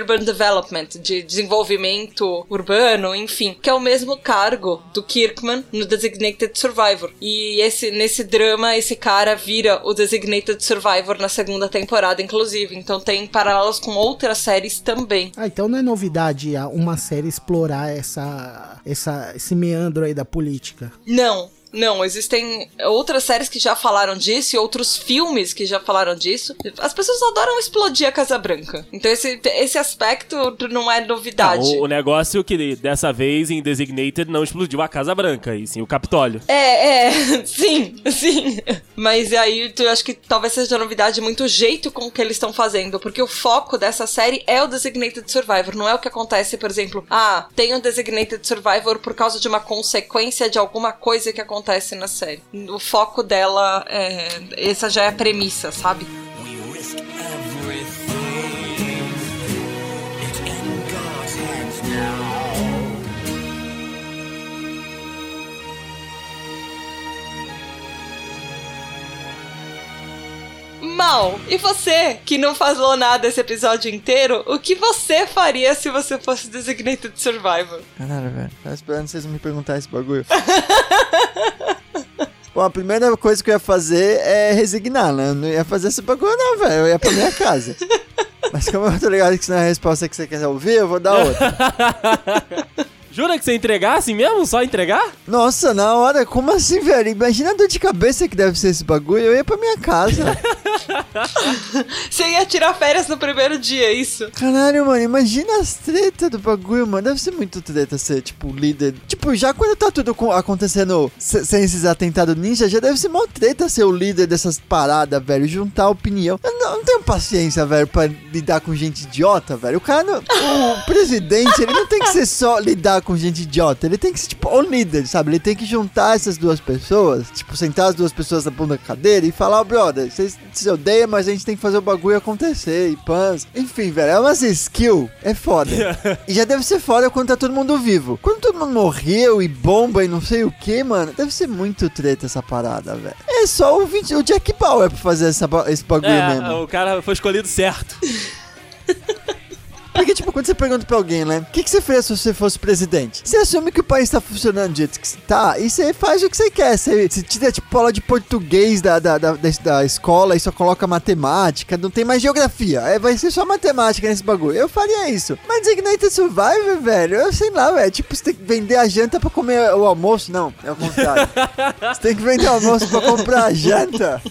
D: Urban Development, de desenvolvimento urbano, enfim, que é o mesmo cargo do Kirkman no Designated Survivor. E esse nesse drama esse cara vira o Designated Survivor na segunda temporada, inclusive. Então tem paralelos com outras séries também.
C: Ah, então não é novidade a uma série explorar essa, essa, esse meandro aí da política.
D: Não, não, existem outras séries que já falaram disso e outros filmes que já falaram disso. As pessoas adoram explodir a Casa Branca. Então esse, esse aspecto não é novidade.
B: o, o negócio que dessa vez em Designated não explodiu a Casa Branca, e sim o Capitólio.
D: É, é, sim, sim. Mas aí eu acho que talvez seja novidade muito o jeito com que eles estão fazendo, porque o foco dessa série é o Designated Survivor, não é o que acontece, por exemplo, ah, tem o Designated Survivor por causa de uma consequência de alguma coisa que acontece na série. O foco dela é. Essa já é a premissa, sabe? Mal, e você que não falou nada esse episódio inteiro, o que você faria se você fosse Designated Survivor?
A: Caralho, velho. Tava esperando vocês me perguntar esse bagulho. Bom, a primeira coisa que eu ia fazer é resignar, né? Eu não ia fazer esse bagulho, não, velho. Eu ia pra minha casa. Mas como eu tô ligado que isso não é a resposta que você quer ouvir, eu vou dar outra.
B: Jura que você entregar assim mesmo? Só entregar?
A: Nossa, na hora, como assim, velho? Imagina a dor de cabeça que deve ser esse bagulho. Eu ia pra minha casa.
D: Você ia tirar férias no primeiro dia, é isso?
A: Caralho, mano, imagina as tretas do bagulho, mano. Deve ser muito treta ser, tipo, líder. Tipo, já quando tá tudo co- acontecendo se- sem esses atentados ninja, já deve ser mó treta ser o líder dessas paradas, velho. Juntar opinião. Eu não, não tenho paciência, velho, pra lidar com gente idiota, velho. O cara, não, o presidente, ele não tem que ser só lidar com gente idiota. Ele tem que ser, tipo, o líder, sabe? Ele tem que juntar essas duas pessoas, tipo, sentar as duas pessoas na bunda da cadeira e falar, ó, brother, vocês se odeiam, mas a gente tem que fazer o bagulho acontecer e pans. Enfim, velho, é umas skill, é foda. e já deve ser foda quando tá todo mundo vivo. Quando todo mundo morreu e bomba e não sei o que, mano, deve ser muito treta essa parada, velho. É só o, 20 o Jack Bauer pra fazer essa, esse bagulho mesmo.
B: É, o cara foi escolhido certo.
A: Porque, tipo, quando você pergunta pra alguém, né? O que, que você faria se você fosse presidente? Você assume que o país tá funcionando do jeito que tá e você faz o que você quer. Você, você tira, tipo, aula de português da, da, da, da- da escola e só coloca matemática. Não tem mais geografia. É, vai ser só matemática nesse bagulho. Eu faria isso. Mas Designated Survivor, velho, eu sei lá, velho. Tipo, você tem que vender a janta pra comer o almoço. Não, é o contrário. você tem que vender o almoço pra comprar a janta.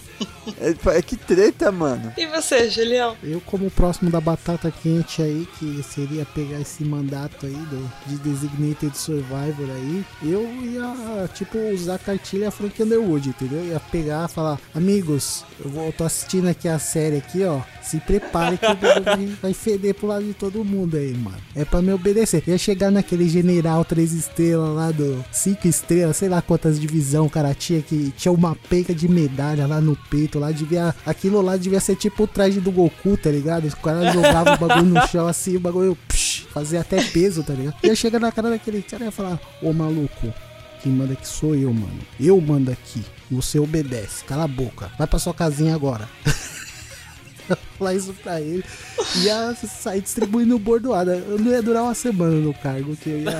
A: É, que treta, mano.
D: E você, Julião?
C: Eu, como próximo da batata quente aí, que seria pegar esse mandato aí do, de Designated Survivor aí, eu ia, tipo, usar a cartilha Frank Underwood, entendeu? Ia pegar e falar, amigos, eu, vou, eu tô assistindo aqui a série aqui, ó. Se prepare que o bagulho vai- feder pro lado de todo mundo aí, mano. É pra me obedecer. Ia chegar naquele general três estrelas lá do cinco estrelas, sei lá quantas divisão o cara tinha, que tinha uma penca de medalha lá no peito, lá devia. Aquilo lá devia ser tipo o traje do Goku, tá ligado? Os caras jogavam o bagulho no chão assim, o bagulho psh, fazia até peso, tá ligado? Ia chegar na cara daquele cara e falar, ô maluco. Quem manda aqui sou eu, mano. Eu mando aqui. Você obedece. Cala a boca. Vai pra sua casinha agora. falar isso pra ele. Ia sair distribuindo bordoada. Eu não ia durar uma semana no cargo, que eu ia,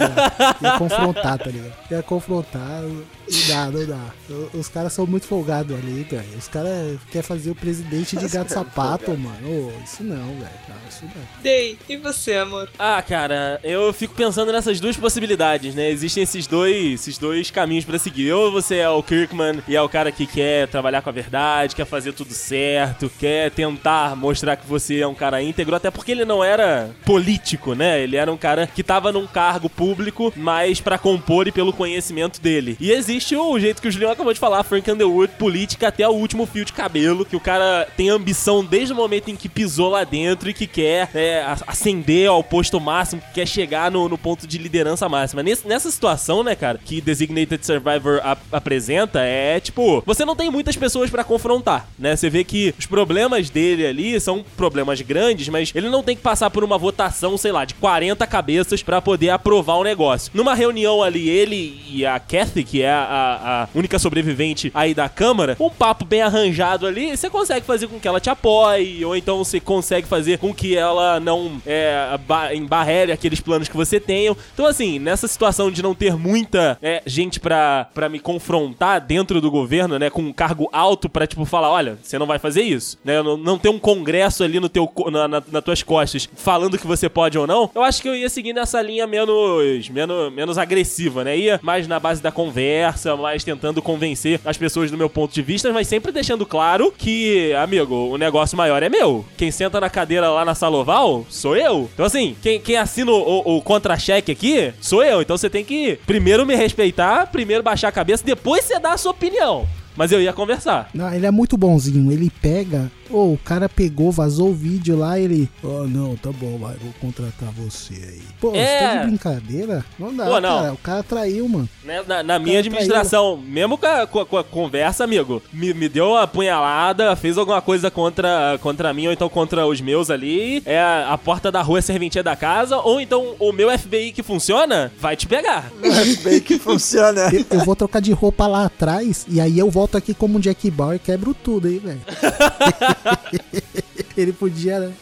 C: ia confrontar, tá ligado? Ia confrontar. Não dá, não dá. Os caras são muito folgados ali, velho. Os caras querem fazer o presidente de gato sapato, mano. Ô, isso não, velho. Não, isso não.
D: Dei, e você, amor?
B: Ah, cara, eu fico pensando nessas duas possibilidades, né? Existem esses dois, esses dois caminhos pra seguir. Ou você é o Kirkman e é o cara que quer trabalhar com a verdade, quer fazer tudo certo, quer tentar mostrar que você é um cara íntegro, até porque ele não era político, né? Ele era um cara que tava num cargo público, mas pra compor e pelo conhecimento dele. E existe o jeito que o Julião acabou de falar, Frank Underwood, política até o último fio de cabelo, que o cara tem ambição desde o momento em que pisou lá dentro e que quer é, ascender ao posto máximo, que quer chegar no, no ponto de liderança máxima. Nesse- nessa situação, né, cara, que Designated Survivor ap- apresenta, é tipo, você não tem muitas pessoas pra confrontar, né? Você vê que os problemas dele ali são problemas grandes, mas ele não tem que passar por uma votação, sei lá, de 40 cabeças pra poder aprovar o negócio. Numa reunião ali, ele e a Kathy, que é a, a única sobrevivente aí da Câmara, um papo bem arranjado ali, você consegue fazer com que ela te apoie, ou então você consegue fazer com que ela não é, ba- embarrere aqueles planos que você tenha. Então, assim, nessa situação de não ter muita é, gente pra, pra me confrontar dentro do governo, né, com um cargo alto pra, tipo, falar, olha, você não vai fazer isso, né, não, não ter um congresso ali no teu, na, na, nas tuas costas falando que você pode ou não, eu acho que eu ia seguir nessa linha menos, menos, menos agressiva, né, ia mais na base da conversa, mais tentando convencer as pessoas do meu ponto de vista, mas sempre deixando claro que, amigo, o negócio maior é meu. Quem senta na cadeira lá na sala oval sou eu. Então, assim, quem, quem assina o, o- o contra-cheque aqui sou eu. Então você tem que primeiro me respeitar, primeiro baixar a cabeça, depois você dá a sua opinião. Mas eu ia conversar.
C: Não, ele é muito bonzinho. Ele pega. Ô, o cara pegou, vazou o vídeo lá, ele. Ó, não, tá bom, vai, vou contratar você aí. Pô,
B: É.
C: você tá de brincadeira? Não dá,
B: Pô, não.
C: cara. O cara traiu, mano.
B: né, na, na minha
C: Cara,
B: administração, mesmo com a, com a- com a conversa, amigo, me, me deu uma punhalada, fez alguma coisa contra, contra mim ou então contra os meus ali, é a, a porta da rua é serventia da casa, ou então o meu FBI que funciona vai te pegar.
A: Bem que funciona.
C: Eu, eu vou trocar de roupa lá atrás e aí eu volto aqui como um Jack Bauer e quebro tudo aí, velho. ele podia, né?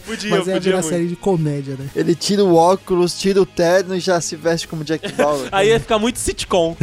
B: Podia,
C: Mas é
B: podia
C: uma
B: muito.
C: série de comédia, né?
A: Ele tira o óculos, tira o terno e já se veste como Jack Bauer.
B: Aí ia ficar muito sitcom.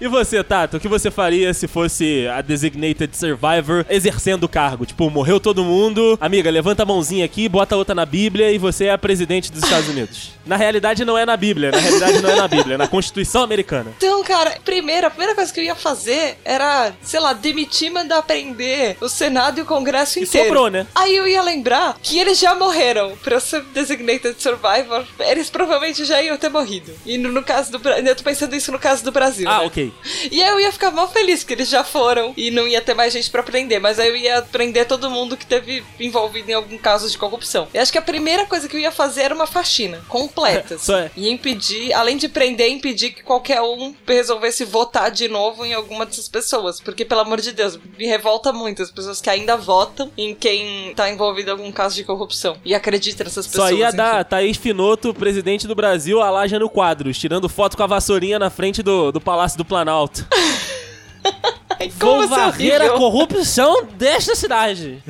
B: e você, Tato, o que você faria se fosse a Designated Survivor exercendo o cargo? Tipo, morreu todo mundo, amiga, levanta a mãozinha aqui, bota outra na Bíblia e você é a presidente dos Estados Unidos. Na realidade não é na Bíblia, na realidade não é na Bíblia, é na Constituição Americana.
D: Então, cara, primeiro, a primeira coisa que eu ia fazer era, sei lá, demitir, mandar prender o Senado e o Congresso
B: E
D: inteiro.
B: sobrou, né?
D: Aí eu ia lembrar que eles já morreram. Pra eu ser Designated Survivor, eles provavelmente já iam ter morrido. E no, no caso do Brasil, eu tô pensando isso no caso do Brasil.
B: Ah,
D: né?
B: ok.
D: E aí eu ia ficar mal feliz que eles já foram e não ia ter mais gente pra prender, mas aí eu ia prender todo mundo que teve envolvido em algum caso de corrupção. Eu acho que a primeira coisa que eu ia fazer era uma faxina completa.
B: Só é.
D: E impedir, além de prender, impedir que qualquer um resolvesse votar de novo em alguma dessas pessoas. Porque, pelo amor de Deus, me revolta muito as pessoas que ainda votam em quem tá envolvido em algum caso de corrupção. E acredita nessas pessoas.
B: Só ia
D: enfim.
B: dar Thaís Finoto, presidente do Brasil, a no Quadros, tirando foto com a vassourinha na frente do, do Palácio do Planalto.
D: Como
B: Vou
D: você é
B: varrer a corrupção desta cidade.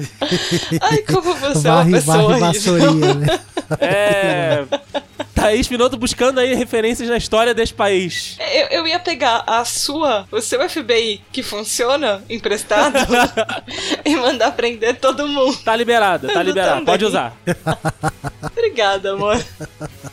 D: Ai, como você é uma
C: Varre,
D: pessoa
C: varre, vassourinha, né?
B: É. Thaís Finoto buscando aí referências na história deste país.
D: Eu, eu ia pegar a sua, o seu FBI que funciona emprestado e mandar prender todo mundo.
B: Tá liberada, tá
D: também.
B: Pode usar.
D: Obrigada, amor.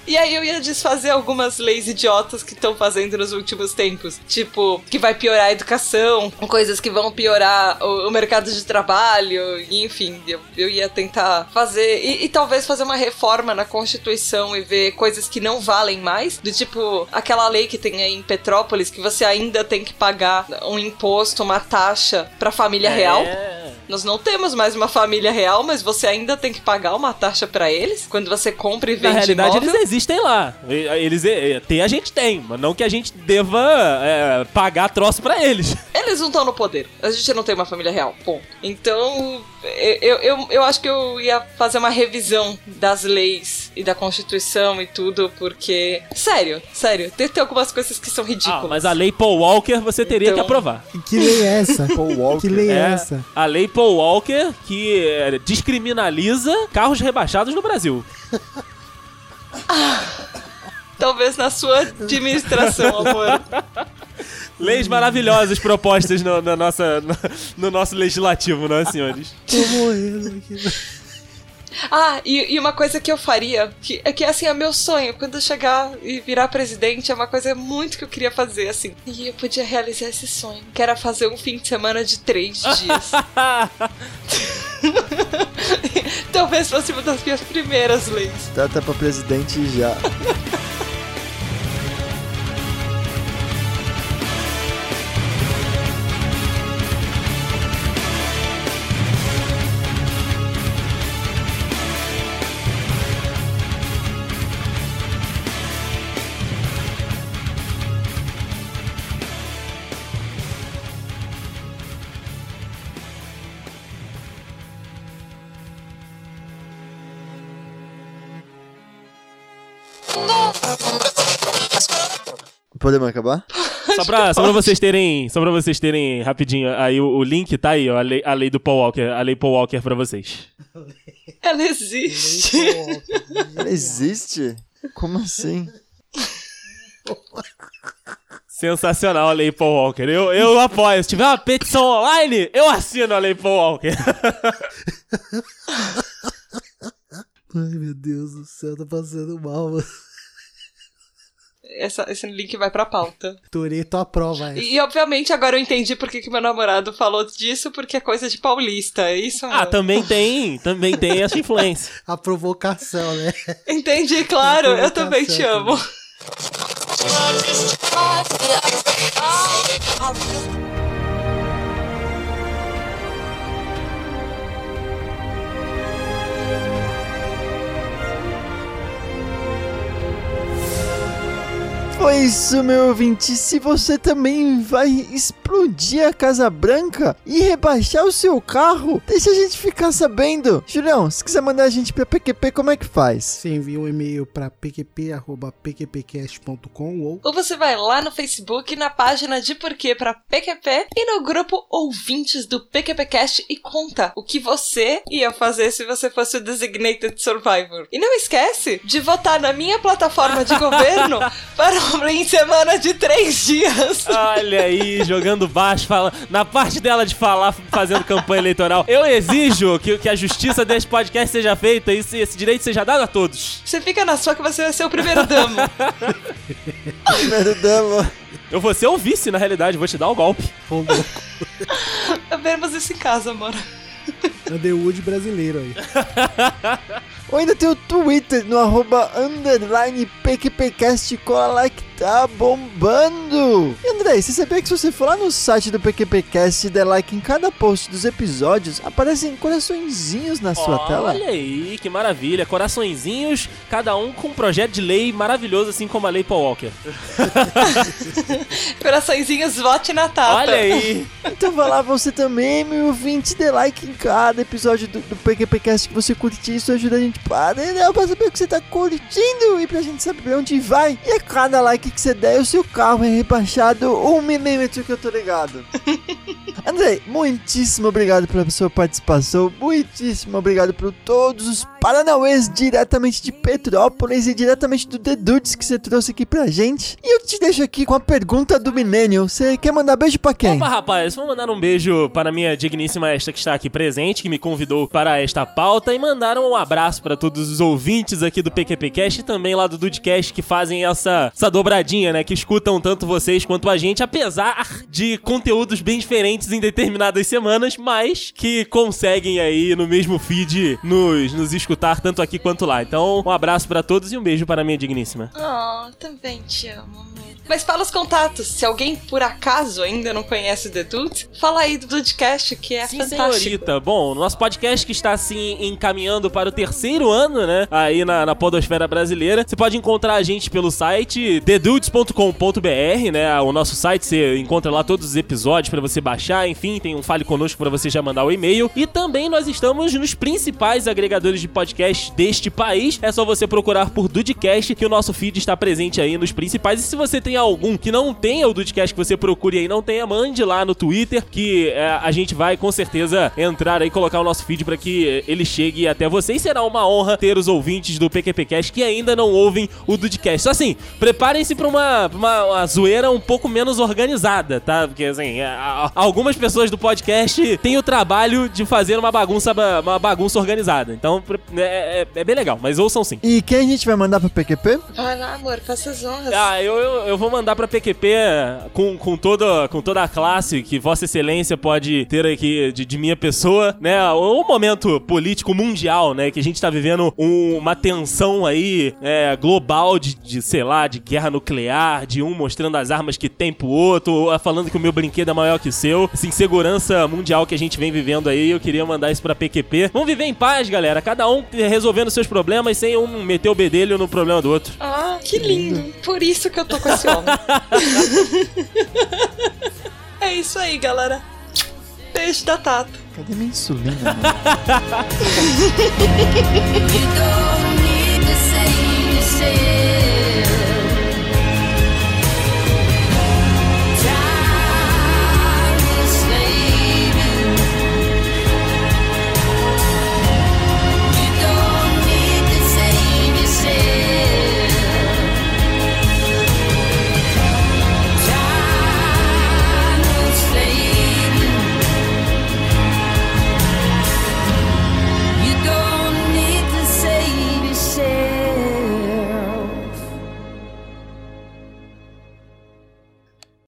D: E aí eu ia desfazer algumas leis idiotas que estão fazendo nos últimos tempos. Tipo, que vai piorar a educação, coisas que vão piorar o, o mercado de trabalho, e enfim, eu, eu ia tentar fazer. E, e talvez fazer uma reforma na Constituição e ver coisas que não valem mais. Do tipo, aquela lei que tem aí em Petrópolis que você ainda tem que pagar um imposto, uma taxa pra família real.
B: É.
D: Nós não temos mais uma família real, mas você ainda tem que pagar uma taxa pra eles quando você compra e
B: Na
D: vende
B: realidade,
D: imóvel.
B: eles existem lá. Eles ter a gente tem, mas não que a gente deva eh, pagar troço pra eles.
D: Eles não estão no poder. A gente não tem uma família real. Ponto. Então, eu, eu, eu acho que eu ia fazer uma revisão das leis e da Constituição e tudo, porque. Sério, sério. Tem, tem algumas coisas que são ridículas.
B: Ah, mas a lei Paul Walker você teria
D: Então-
B: que aprovar.
C: Que lei é essa?
A: Paul Walker.
C: Que lei é,
B: É
C: essa?
B: a lei Paul Walker que eh, descriminaliza carros rebaixados no Brasil.
D: Talvez na sua administração, amor.
B: Leis maravilhosas propostas no, na nossa, no, no nosso legislativo, não é, senhores?
C: Tô morrendo aqui.
D: Ah, e, e uma coisa que eu faria, que é que assim, é meu sonho, quando eu chegar e virar presidente, é uma coisa muito que eu queria fazer, assim. E eu podia realizar esse sonho, que era fazer um fim de semana de três dias. Talvez fosse uma das minhas primeiras leis.
A: Tá, tá pra presidente já. Podemos acabar?
B: Só pra, só pra vocês terem. Só pra vocês terem rapidinho. Aí o, o link tá aí, ó. A lei, a lei do Paul Walker. A lei Paul Walker pra vocês.
D: Ela existe.
A: Ela existe? Como assim?
B: Sensacional a lei Paul Walker. Eu, eu apoio. Se tiver uma petição online, eu assino a lei Paul Walker.
C: Ai, meu Deus do céu, tá passando mal, mano.
D: Essa, esse link vai pra pauta.
C: Toreto aprova essa.
D: E, obviamente, agora eu entendi por que, que meu namorado falou disso, porque é coisa de paulista. É isso?
B: Ah, também tem. Também tem essa influência.
C: A provocação, né?
D: Entendi, claro. Eu também te amo.
A: Foi isso, meu ouvinte. Se você também vai explodir a Casa Branca e rebaixar o seu carro, deixa a gente ficar sabendo. Julião, se quiser mandar a gente pra PQP, como é que faz?
C: Você envia um e-mail para pqp.pqpcast.com ou
D: Ou você vai lá no Facebook, na página de Porquê pra PQP e no grupo Ouvintes do PQPcast e conta o que você ia fazer se você fosse o Designated Survivor. E não esquece de votar na minha plataforma de governo para um fim de semana de três dias.
B: Olha aí, jogando baixo, fala, na parte dela de falar, fazendo campanha eleitoral. Eu exijo que, que a justiça desse podcast seja feita e esse, esse direito seja dado a todos.
D: Você fica na sua que você vai ser o primeiro damo.
A: Primeiro dama.
B: Eu vou ser o vice, na realidade, vou te dar o golpe.
C: Ô, louco.
D: Veremos isso em casa, amor.
C: Underwood brasileiro aí.
A: Ou ainda tem o Twitter no arroba underline PQPcast, cola lá que tá bombando. E André, você sabia que se você for lá no site do PQPcast e der like em cada post dos episódios, aparecem coraçõezinhos na sua tela?
B: Olha aí, que maravilha. Coraçõezinhos, cada um com um projeto de lei maravilhoso, assim como a lei Paul Walker.
D: Coraçõezinhos, vote na tapa.
B: Olha aí.
A: Então vai lá você também, meu ouvinte, dê like em cada episódio do, do PQPcast que você curtir, isso ajuda a gente para, né, pra saber o que você tá curtindo e pra gente saber pra onde vai. E a cada like que você der, o seu carro é rebaixado um milímetro que eu tô ligado. André, muitíssimo obrigado pela sua participação, muitíssimo obrigado por todos os Paranauês diretamente de Petrópolis e diretamente do The Dudes que você trouxe aqui pra gente. E eu te deixo aqui com a pergunta do Millennium. Você quer mandar beijo pra quem?
B: Opa, rapaz, vou mandar um beijo para a minha digníssima esta que está aqui presente, que me convidou para esta pauta, e mandar um abraço para todos os ouvintes aqui do PQPcast e também lá do Dudecast que fazem essa, essa dobradinha, né? Que escutam tanto vocês quanto a gente, apesar de conteúdos bem diferentes em determinadas semanas, mas que conseguem aí no mesmo feed nos, nos escutar tanto aqui quanto lá. Então, um abraço para todos e um beijo para minha digníssima.
D: Oh, também te amo, amor. Mas fala os contatos. Se alguém, por acaso, ainda não conhece o The Dude, fala aí do Dudecast, que é
B: Sim,
D: fantástico.
B: senhorita. Bom, nosso podcast que está assim encaminhando para o terceiro ano, né? Aí na, na podosfera brasileira. Você pode encontrar a gente pelo site thedudes.com.br, né? O nosso site você encontra lá todos os episódios para você baixar, enfim, tem um fale conosco para você já mandar o e-mail. E também nós estamos nos principais agregadores de podcast deste país. É só você procurar por Dudecast que o nosso feed está presente aí nos principais. E se você tem algum que não tenha o Dudecast que você procure aí, não tenha, mande lá no Twitter que é, a gente vai com certeza entrar aí e colocar o nosso feed para que é, ele chegue até você. E será uma honra ter os ouvintes do PQPcast que ainda não ouvem o Dudecast. Só assim, preparem-se para uma, pra uma, uma zoeira um pouco menos organizada, tá? Porque assim, é, a- algumas algumas pessoas do podcast têm o trabalho de fazer uma bagunça, uma bagunça organizada. Então é, é, é bem legal, mas ouçam sim.
A: E quem a gente vai mandar pro PQP?
D: Vai lá, amor, faça as honras.
B: Ah, eu, eu, eu vou mandar pra PQP com, com, toda, com toda a classe que Vossa Excelência pode ter aqui de, de minha pessoa, né? O momento político mundial, né? Que a gente tá vivendo um, uma tensão aí é, global de, de, sei lá, de guerra nuclear, de um mostrando as armas que tem pro outro, falando que o meu brinquedo é maior que o seu. Essa insegurança mundial que a gente vem vivendo aí, eu queria mandar isso pra PQP. Vamos viver em paz, galera. Cada um resolvendo seus problemas sem um meter o bedelho no problema do outro.
D: Ah, que lindo. Por isso que eu tô com esse homem. é isso aí, galera. Beijo da Tata.
A: Cadê minha insulina? mano?